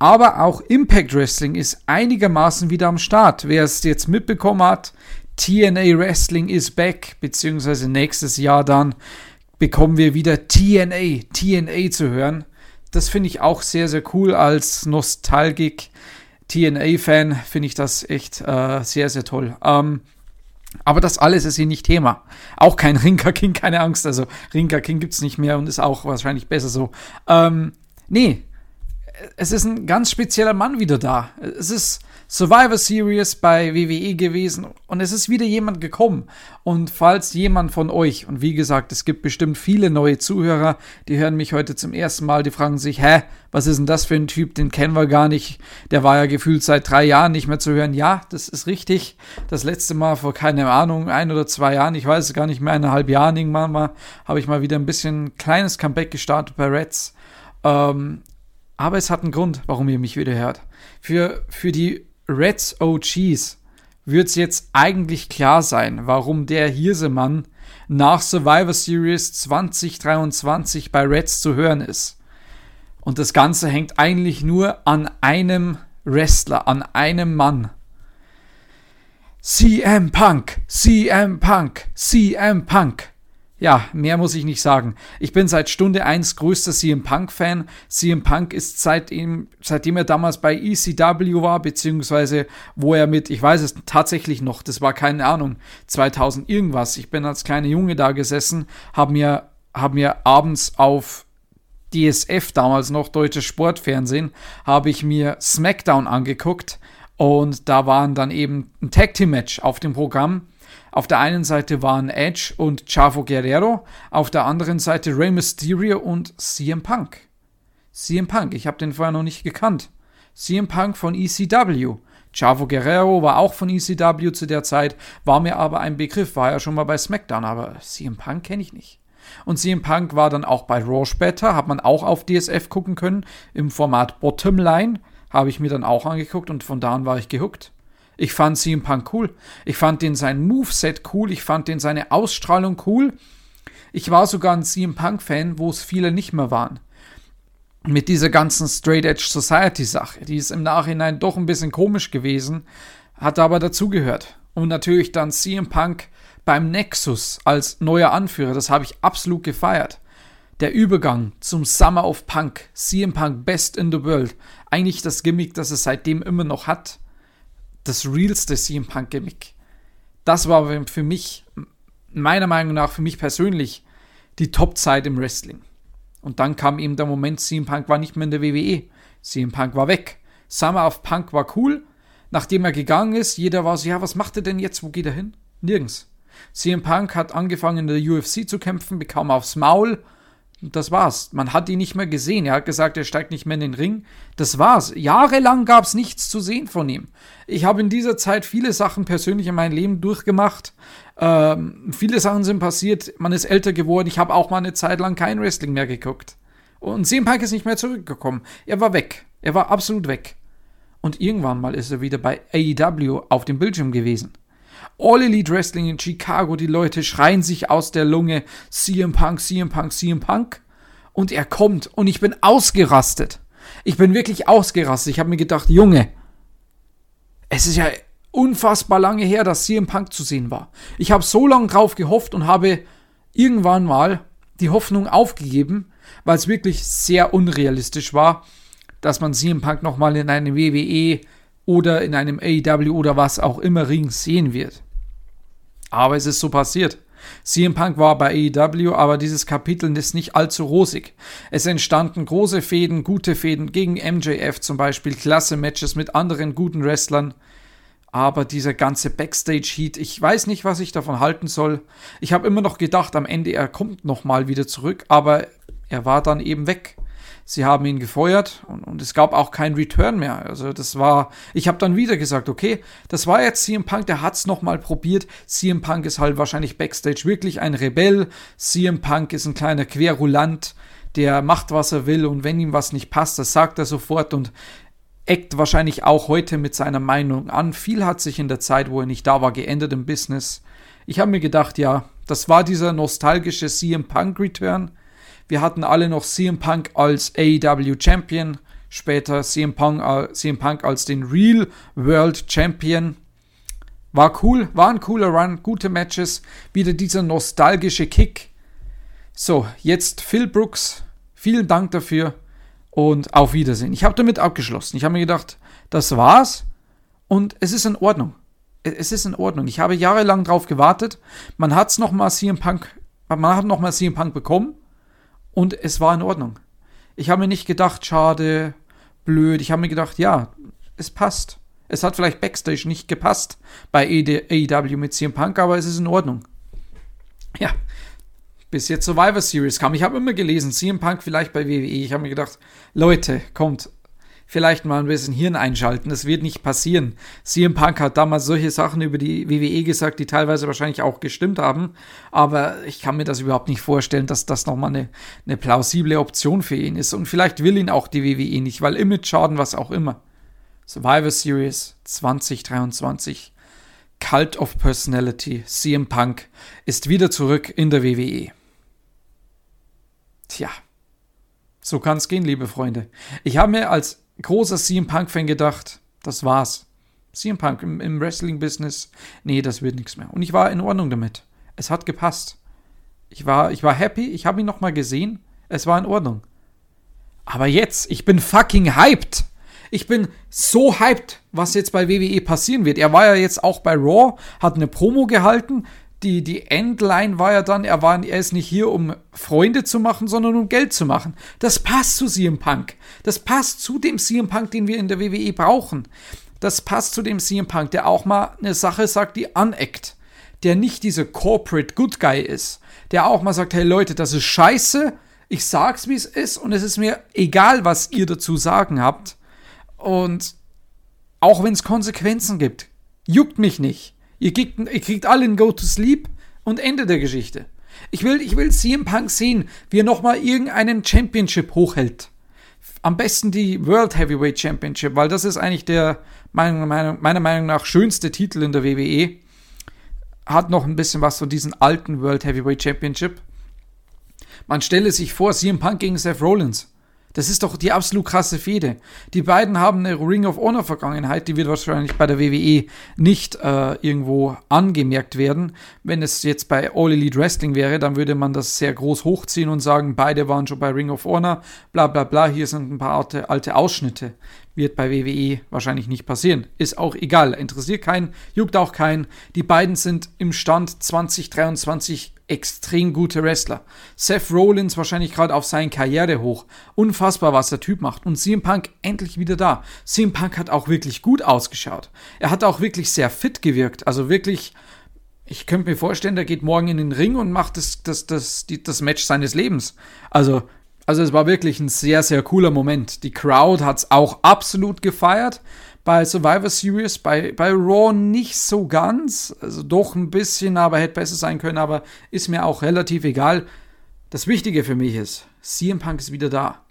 Aber auch Impact Wrestling ist einigermaßen wieder am Start. Wer es jetzt mitbekommen hat, TNA Wrestling is back, beziehungsweise nächstes Jahr dann bekommen wir wieder TNA, TNA zu hören. Das finde ich auch sehr, sehr cool als Nostalgik. TNA-Fan finde ich das echt äh, sehr, sehr toll. Ähm, aber das alles ist hier nicht Thema. Auch kein Rinka King, keine Angst. Also Rinka King gibt es nicht mehr und ist auch wahrscheinlich besser so. Ähm, nee, es ist ein ganz spezieller Mann wieder da. Es ist Survivor Series bei WWE gewesen und es ist wieder jemand gekommen. Und falls jemand von euch, und wie gesagt, es gibt bestimmt viele neue Zuhörer, die hören mich heute zum ersten Mal, die fragen sich, hä, was ist denn das für ein Typ, den kennen wir gar nicht. Der war ja gefühlt seit drei Jahren nicht mehr zu hören. Ja, das ist richtig. Das letzte Mal vor, keine Ahnung, ein oder zwei Jahren, ich weiß es gar nicht mehr, eineinhalb Jahren irgendwann mal, habe ich mal wieder ein bisschen kleines Comeback gestartet bei Reds. Ähm, aber es hat einen Grund, warum ihr mich wieder hört. Für, für die Reds OGs wird es jetzt eigentlich klar sein, warum der Hirsemann nach Survivor Series 2023 bei Reds zu hören ist. Und das Ganze hängt eigentlich nur an einem Wrestler, an einem Mann. CM Punk, CM Punk, CM Punk. Ja, mehr muss ich nicht sagen. Ich bin seit Stunde 1 größter CM Punk-Fan. CM Punk ist seitdem, seitdem er damals bei ECW war, beziehungsweise wo er mit, ich weiß es tatsächlich noch, das war keine Ahnung, 2000 irgendwas. Ich bin als kleiner Junge da gesessen, habe mir, hab mir abends auf DSF, damals noch deutsches Sportfernsehen, habe ich mir SmackDown angeguckt und da waren dann eben ein Tag Team Match auf dem Programm auf der einen Seite waren Edge und Chavo Guerrero, auf der anderen Seite Rey Mysterio und CM Punk. CM Punk, ich habe den vorher noch nicht gekannt. CM Punk von ECW. Chavo Guerrero war auch von ECW zu der Zeit, war mir aber ein Begriff, war ja schon mal bei SmackDown, aber CM Punk kenne ich nicht. Und CM Punk war dann auch bei Raw später, hat man auch auf DSF gucken können, im Format Bottomline, habe ich mir dann auch angeguckt und von da an war ich gehuckt. Ich fand CM Punk cool. Ich fand den sein Moveset cool. Ich fand den seine Ausstrahlung cool. Ich war sogar ein CM Punk-Fan, wo es viele nicht mehr waren. Mit dieser ganzen Straight Edge Society-Sache. Die ist im Nachhinein doch ein bisschen komisch gewesen, hat aber dazugehört. Und natürlich dann CM Punk beim Nexus als neuer Anführer. Das habe ich absolut gefeiert. Der Übergang zum Summer of Punk, CM Punk Best in the World, eigentlich das Gimmick, das es seitdem immer noch hat das realste CM Punk Gimmick. Das war für mich, meiner Meinung nach, für mich persönlich die Top-Zeit im Wrestling. Und dann kam eben der Moment, CM Punk war nicht mehr in der WWE. CM Punk war weg. Summer of Punk war cool. Nachdem er gegangen ist, jeder war so, ja, was macht er denn jetzt? Wo geht er hin? Nirgends. CM Punk hat angefangen in der UFC zu kämpfen, bekam aufs Maul, und das war's. Man hat ihn nicht mehr gesehen. Er hat gesagt, er steigt nicht mehr in den Ring. Das war's. Jahrelang gab's nichts zu sehen von ihm. Ich habe in dieser Zeit viele Sachen persönlich in meinem Leben durchgemacht. Ähm, viele Sachen sind passiert. Man ist älter geworden. Ich habe auch mal eine Zeit lang kein Wrestling mehr geguckt. Und CM Punk ist nicht mehr zurückgekommen. Er war weg. Er war absolut weg. Und irgendwann mal ist er wieder bei AEW auf dem Bildschirm gewesen. All Elite Wrestling in Chicago, die Leute schreien sich aus der Lunge CM Punk, CM Punk, CM Punk. Und er kommt und ich bin ausgerastet. Ich bin wirklich ausgerastet. Ich habe mir gedacht, Junge, es ist ja unfassbar lange her, dass CM Punk zu sehen war. Ich habe so lange drauf gehofft und habe irgendwann mal die Hoffnung aufgegeben, weil es wirklich sehr unrealistisch war, dass man CM Punk nochmal in einem WWE oder in einem AEW oder was auch immer Ring sehen wird. Aber es ist so passiert. CM Punk war bei AEW, aber dieses Kapitel ist nicht allzu rosig. Es entstanden große Fäden, gute Fäden gegen MJF zum Beispiel, klasse Matches mit anderen guten Wrestlern. Aber dieser ganze Backstage-Heat, ich weiß nicht, was ich davon halten soll. Ich habe immer noch gedacht, am Ende er kommt nochmal wieder zurück, aber er war dann eben weg. Sie haben ihn gefeuert und, und es gab auch keinen Return mehr. Also das war, ich habe dann wieder gesagt, okay, das war jetzt CM Punk, der hat's noch mal probiert. CM Punk ist halt wahrscheinlich backstage wirklich ein Rebell. CM Punk ist ein kleiner Querulant, der macht, was er will und wenn ihm was nicht passt, das sagt er sofort und eckt wahrscheinlich auch heute mit seiner Meinung an. Viel hat sich in der Zeit, wo er nicht da war, geändert im Business. Ich habe mir gedacht, ja, das war dieser nostalgische CM Punk Return. Wir hatten alle noch CM Punk als AEW Champion, später CM Punk, äh, CM Punk als den Real World Champion. War cool, war ein cooler Run, gute Matches, wieder dieser nostalgische Kick. So, jetzt Phil Brooks, vielen Dank dafür und auf Wiedersehen. Ich habe damit abgeschlossen. Ich habe mir gedacht, das war's und es ist in Ordnung. Es ist in Ordnung. Ich habe jahrelang drauf gewartet. Man hat's noch mal CM Punk, man hat noch mal CM Punk bekommen und es war in Ordnung. Ich habe mir nicht gedacht, schade, blöd. Ich habe mir gedacht, ja, es passt. Es hat vielleicht Backstage nicht gepasst bei AEW mit CM Punk, aber es ist in Ordnung. Ja, bis jetzt Survivor Series kam. Ich habe immer gelesen, CM Punk vielleicht bei WWE. Ich habe mir gedacht, Leute, kommt, vielleicht mal ein bisschen Hirn einschalten. Das wird nicht passieren. CM Punk hat damals solche Sachen über die WWE gesagt, die teilweise wahrscheinlich auch gestimmt haben. Aber ich kann mir das überhaupt nicht vorstellen, dass das nochmal eine, eine plausible Option für ihn ist. Und vielleicht will ihn auch die WWE nicht, weil Image-Schaden, was auch immer. Survivor Series 2023. Cult of Personality, CM Punk ist wieder zurück in der WWE. Tja, so kann es gehen, liebe Freunde. Ich habe mir als großer CM Punk-Fan gedacht, das war's. CM Punk im, im Wrestling-Business, nee, das wird nichts mehr. Und ich war in Ordnung damit. Es hat gepasst. Ich war, ich war happy, ich habe ihn nochmal gesehen. Es war in Ordnung. Aber jetzt, ich bin fucking hyped. Ich bin so hyped, was jetzt bei WWE passieren wird. Er war ja jetzt auch bei Raw, hat eine Promo gehalten. Die, die Endline war ja dann, er, war, er ist nicht hier, um Freunde zu machen, sondern um Geld zu machen. Das passt zu CM Punk. Das passt zu dem CM Punk, den wir in der WWE brauchen. Das passt zu dem CM Punk, der auch mal eine Sache sagt, die aneckt. Der nicht dieser Corporate Good Guy ist. Der auch mal sagt, hey Leute, das ist scheiße. Ich sag's, wie es ist. Und es ist mir egal, was ihr dazu sagen habt. Und auch wenn es Konsequenzen gibt, juckt mich nicht. Ihr kriegt, ihr kriegt alle ein Go to Sleep und Ende der Geschichte. Ich will, ich will CM Punk sehen, wie er nochmal irgendeinen Championship hochhält. Am besten die World Heavyweight Championship, weil das ist eigentlich der meiner Meinung, meiner Meinung nach schönste Titel in der WWE. Hat noch ein bisschen was von diesem alten World Heavyweight Championship. Man stelle sich vor, CM Punk gegen Seth Rollins. Das ist doch die absolut krasse Fehde. Die beiden haben eine Ring of Honor Vergangenheit, die wird wahrscheinlich bei der WWE nicht äh, irgendwo angemerkt werden. Wenn es jetzt bei All Elite Wrestling wäre, dann würde man das sehr groß hochziehen und sagen, beide waren schon bei Ring of Honor, bla bla bla, hier sind ein paar alte, alte Ausschnitte. Wird bei WWE wahrscheinlich nicht passieren. Ist auch egal, interessiert keinen, juckt auch keinen. Die beiden sind im Stand 2023 extrem gute Wrestler. Seth Rollins wahrscheinlich gerade auf seinen Karriere hoch. Unfassbar, was der Typ macht. Und CM Punk endlich wieder da. CM Punk hat auch wirklich gut ausgeschaut. Er hat auch wirklich sehr fit gewirkt. Also wirklich, ich könnte mir vorstellen, der geht morgen in den Ring und macht das, das, das, die, das Match seines Lebens. Also, also es war wirklich ein sehr, sehr cooler Moment. Die Crowd hat es auch absolut gefeiert bei Survivor Series, bei, bei Raw nicht so ganz. Also doch ein bisschen, aber hätte besser sein können, aber ist mir auch relativ egal. Das Wichtige für mich ist, CM Punk ist wieder da.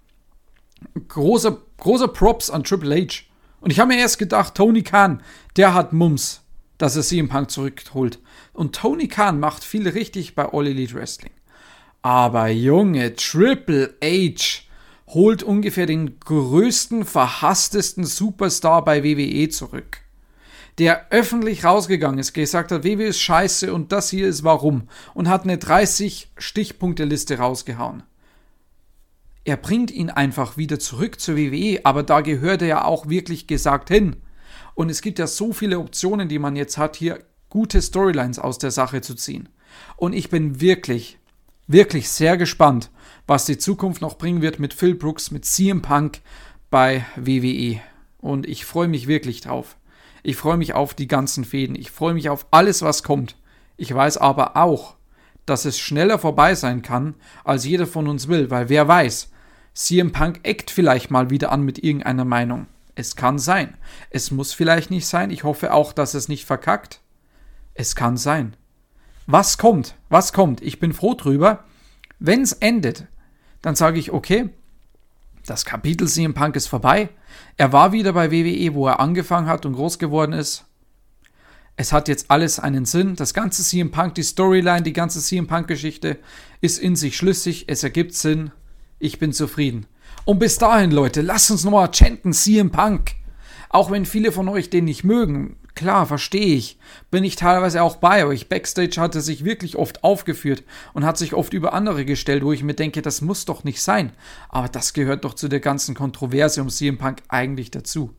Großer, großer Props an Triple H. Und ich habe mir erst gedacht, Tony Khan, der hat Mums, dass er CM Punk zurückholt. Und Tony Khan macht viel richtig bei All Elite Wrestling. Aber Junge, Triple H holt ungefähr den größten, verhasstesten Superstar bei WWE zurück. Der öffentlich rausgegangen ist, gesagt hat, WWE ist scheiße und das hier ist warum. Und hat eine 30 Stichpunkte Liste rausgehauen. Er bringt ihn einfach wieder zurück zur WWE, aber da gehört er ja auch wirklich gesagt hin. Und es gibt ja so viele Optionen, die man jetzt hat, hier gute Storylines aus der Sache zu ziehen. Und ich bin wirklich, wirklich sehr gespannt, was die Zukunft noch bringen wird mit Phil Brooks, mit CM Punk bei WWE. Und ich freue mich wirklich drauf. Ich freue mich auf die ganzen Fäden. Ich freue mich auf alles, was kommt. Ich weiß aber auch, dass es schneller vorbei sein kann, als jeder von uns will, weil wer weiß, CM Punk eckt vielleicht mal wieder an mit irgendeiner Meinung. Es kann sein. Es muss vielleicht nicht sein. Ich hoffe auch, dass es nicht verkackt. Es kann sein. Was kommt? Was kommt? Ich bin froh drüber. Wenn es endet, dann sage ich, okay, das Kapitel CM Punk ist vorbei. Er war wieder bei WWE, wo er angefangen hat und groß geworden ist. Es hat jetzt alles einen Sinn. Das ganze CM Punk, die Storyline, die ganze CM Punk-Geschichte ist in sich schlüssig. Es ergibt Sinn. Ich bin zufrieden. Und bis dahin, Leute, lasst uns nochmal chanten CM Punk. Auch wenn viele von euch den nicht mögen, Klar, verstehe ich. Bin ich teilweise auch bei euch. Backstage hat er sich wirklich oft aufgeführt und hat sich oft über andere gestellt, wo ich mir denke, das muss doch nicht sein. Aber das gehört doch zu der ganzen Kontroverse um CM Punk eigentlich dazu.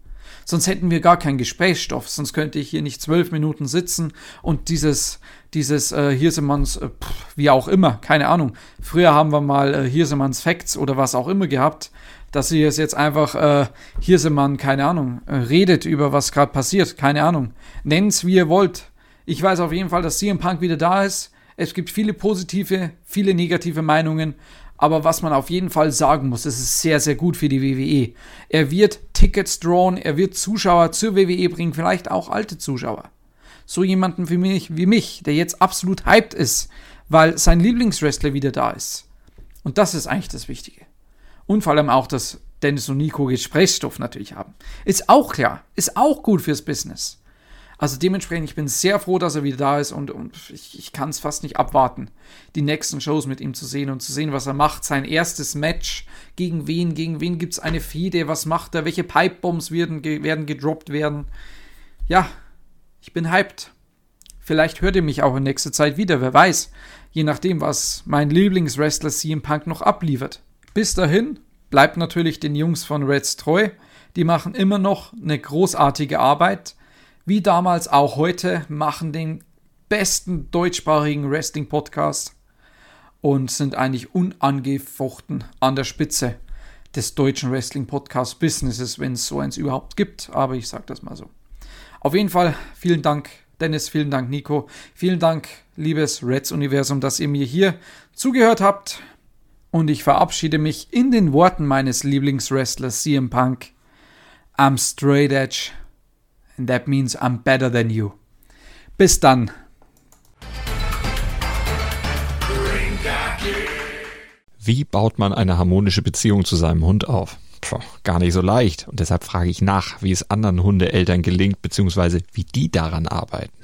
Sonst hätten wir gar keinen Gesprächsstoff, sonst könnte ich hier nicht zwölf Minuten sitzen und dieses, dieses äh, Hirsemanns, äh, wie auch immer, keine Ahnung. Früher haben wir mal äh, Hirsemanns Facts oder was auch immer gehabt dass sie es jetzt einfach, äh, hier sind man, keine Ahnung, äh, redet über was gerade passiert, keine Ahnung. Nennt's wie ihr wollt. Ich weiß auf jeden Fall, dass CM Punk wieder da ist. Es gibt viele positive, viele negative Meinungen. Aber was man auf jeden Fall sagen muss, es ist sehr, sehr gut für die WWE. Er wird Tickets drawn, er wird Zuschauer zur WWE bringen, vielleicht auch alte Zuschauer. So jemanden wie mich, wie mich, der jetzt absolut hyped ist, weil sein Lieblingswrestler wieder da ist. Und das ist eigentlich das Wichtige. Und vor allem auch, dass Dennis und Nico Gesprächsstoff natürlich haben. Ist auch klar, ist auch gut fürs Business. Also dementsprechend, ich bin sehr froh, dass er wieder da ist und, und ich, ich kann es fast nicht abwarten, die nächsten Shows mit ihm zu sehen und zu sehen, was er macht. Sein erstes Match, gegen wen, gegen wen gibt es eine Fide, was macht er, welche Pipebombs werden, werden gedroppt werden. Ja, ich bin hyped. Vielleicht hört ihr mich auch in nächster Zeit wieder, wer weiß. Je nachdem, was mein Lieblingswrestler CM Punk noch abliefert. Bis dahin, bleibt natürlich den Jungs von Reds treu. Die machen immer noch eine großartige Arbeit wie damals auch heute, machen den besten deutschsprachigen Wrestling-Podcast und sind eigentlich unangefochten an der Spitze des deutschen Wrestling-Podcast-Businesses, wenn es so eins überhaupt gibt. Aber ich sage das mal so. Auf jeden Fall vielen Dank, Dennis, vielen Dank, Nico. Vielen Dank, liebes Reds-Universum, dass ihr mir hier zugehört habt. Und ich verabschiede mich in den Worten meines Lieblingswrestlers CM Punk. am straight edge and that means I'm better than you. Bis dann. Wie baut man eine harmonische Beziehung zu seinem Hund auf? Puh, gar nicht so leicht. Und deshalb frage ich nach, wie es anderen Hundeeltern gelingt, beziehungsweise wie die daran arbeiten.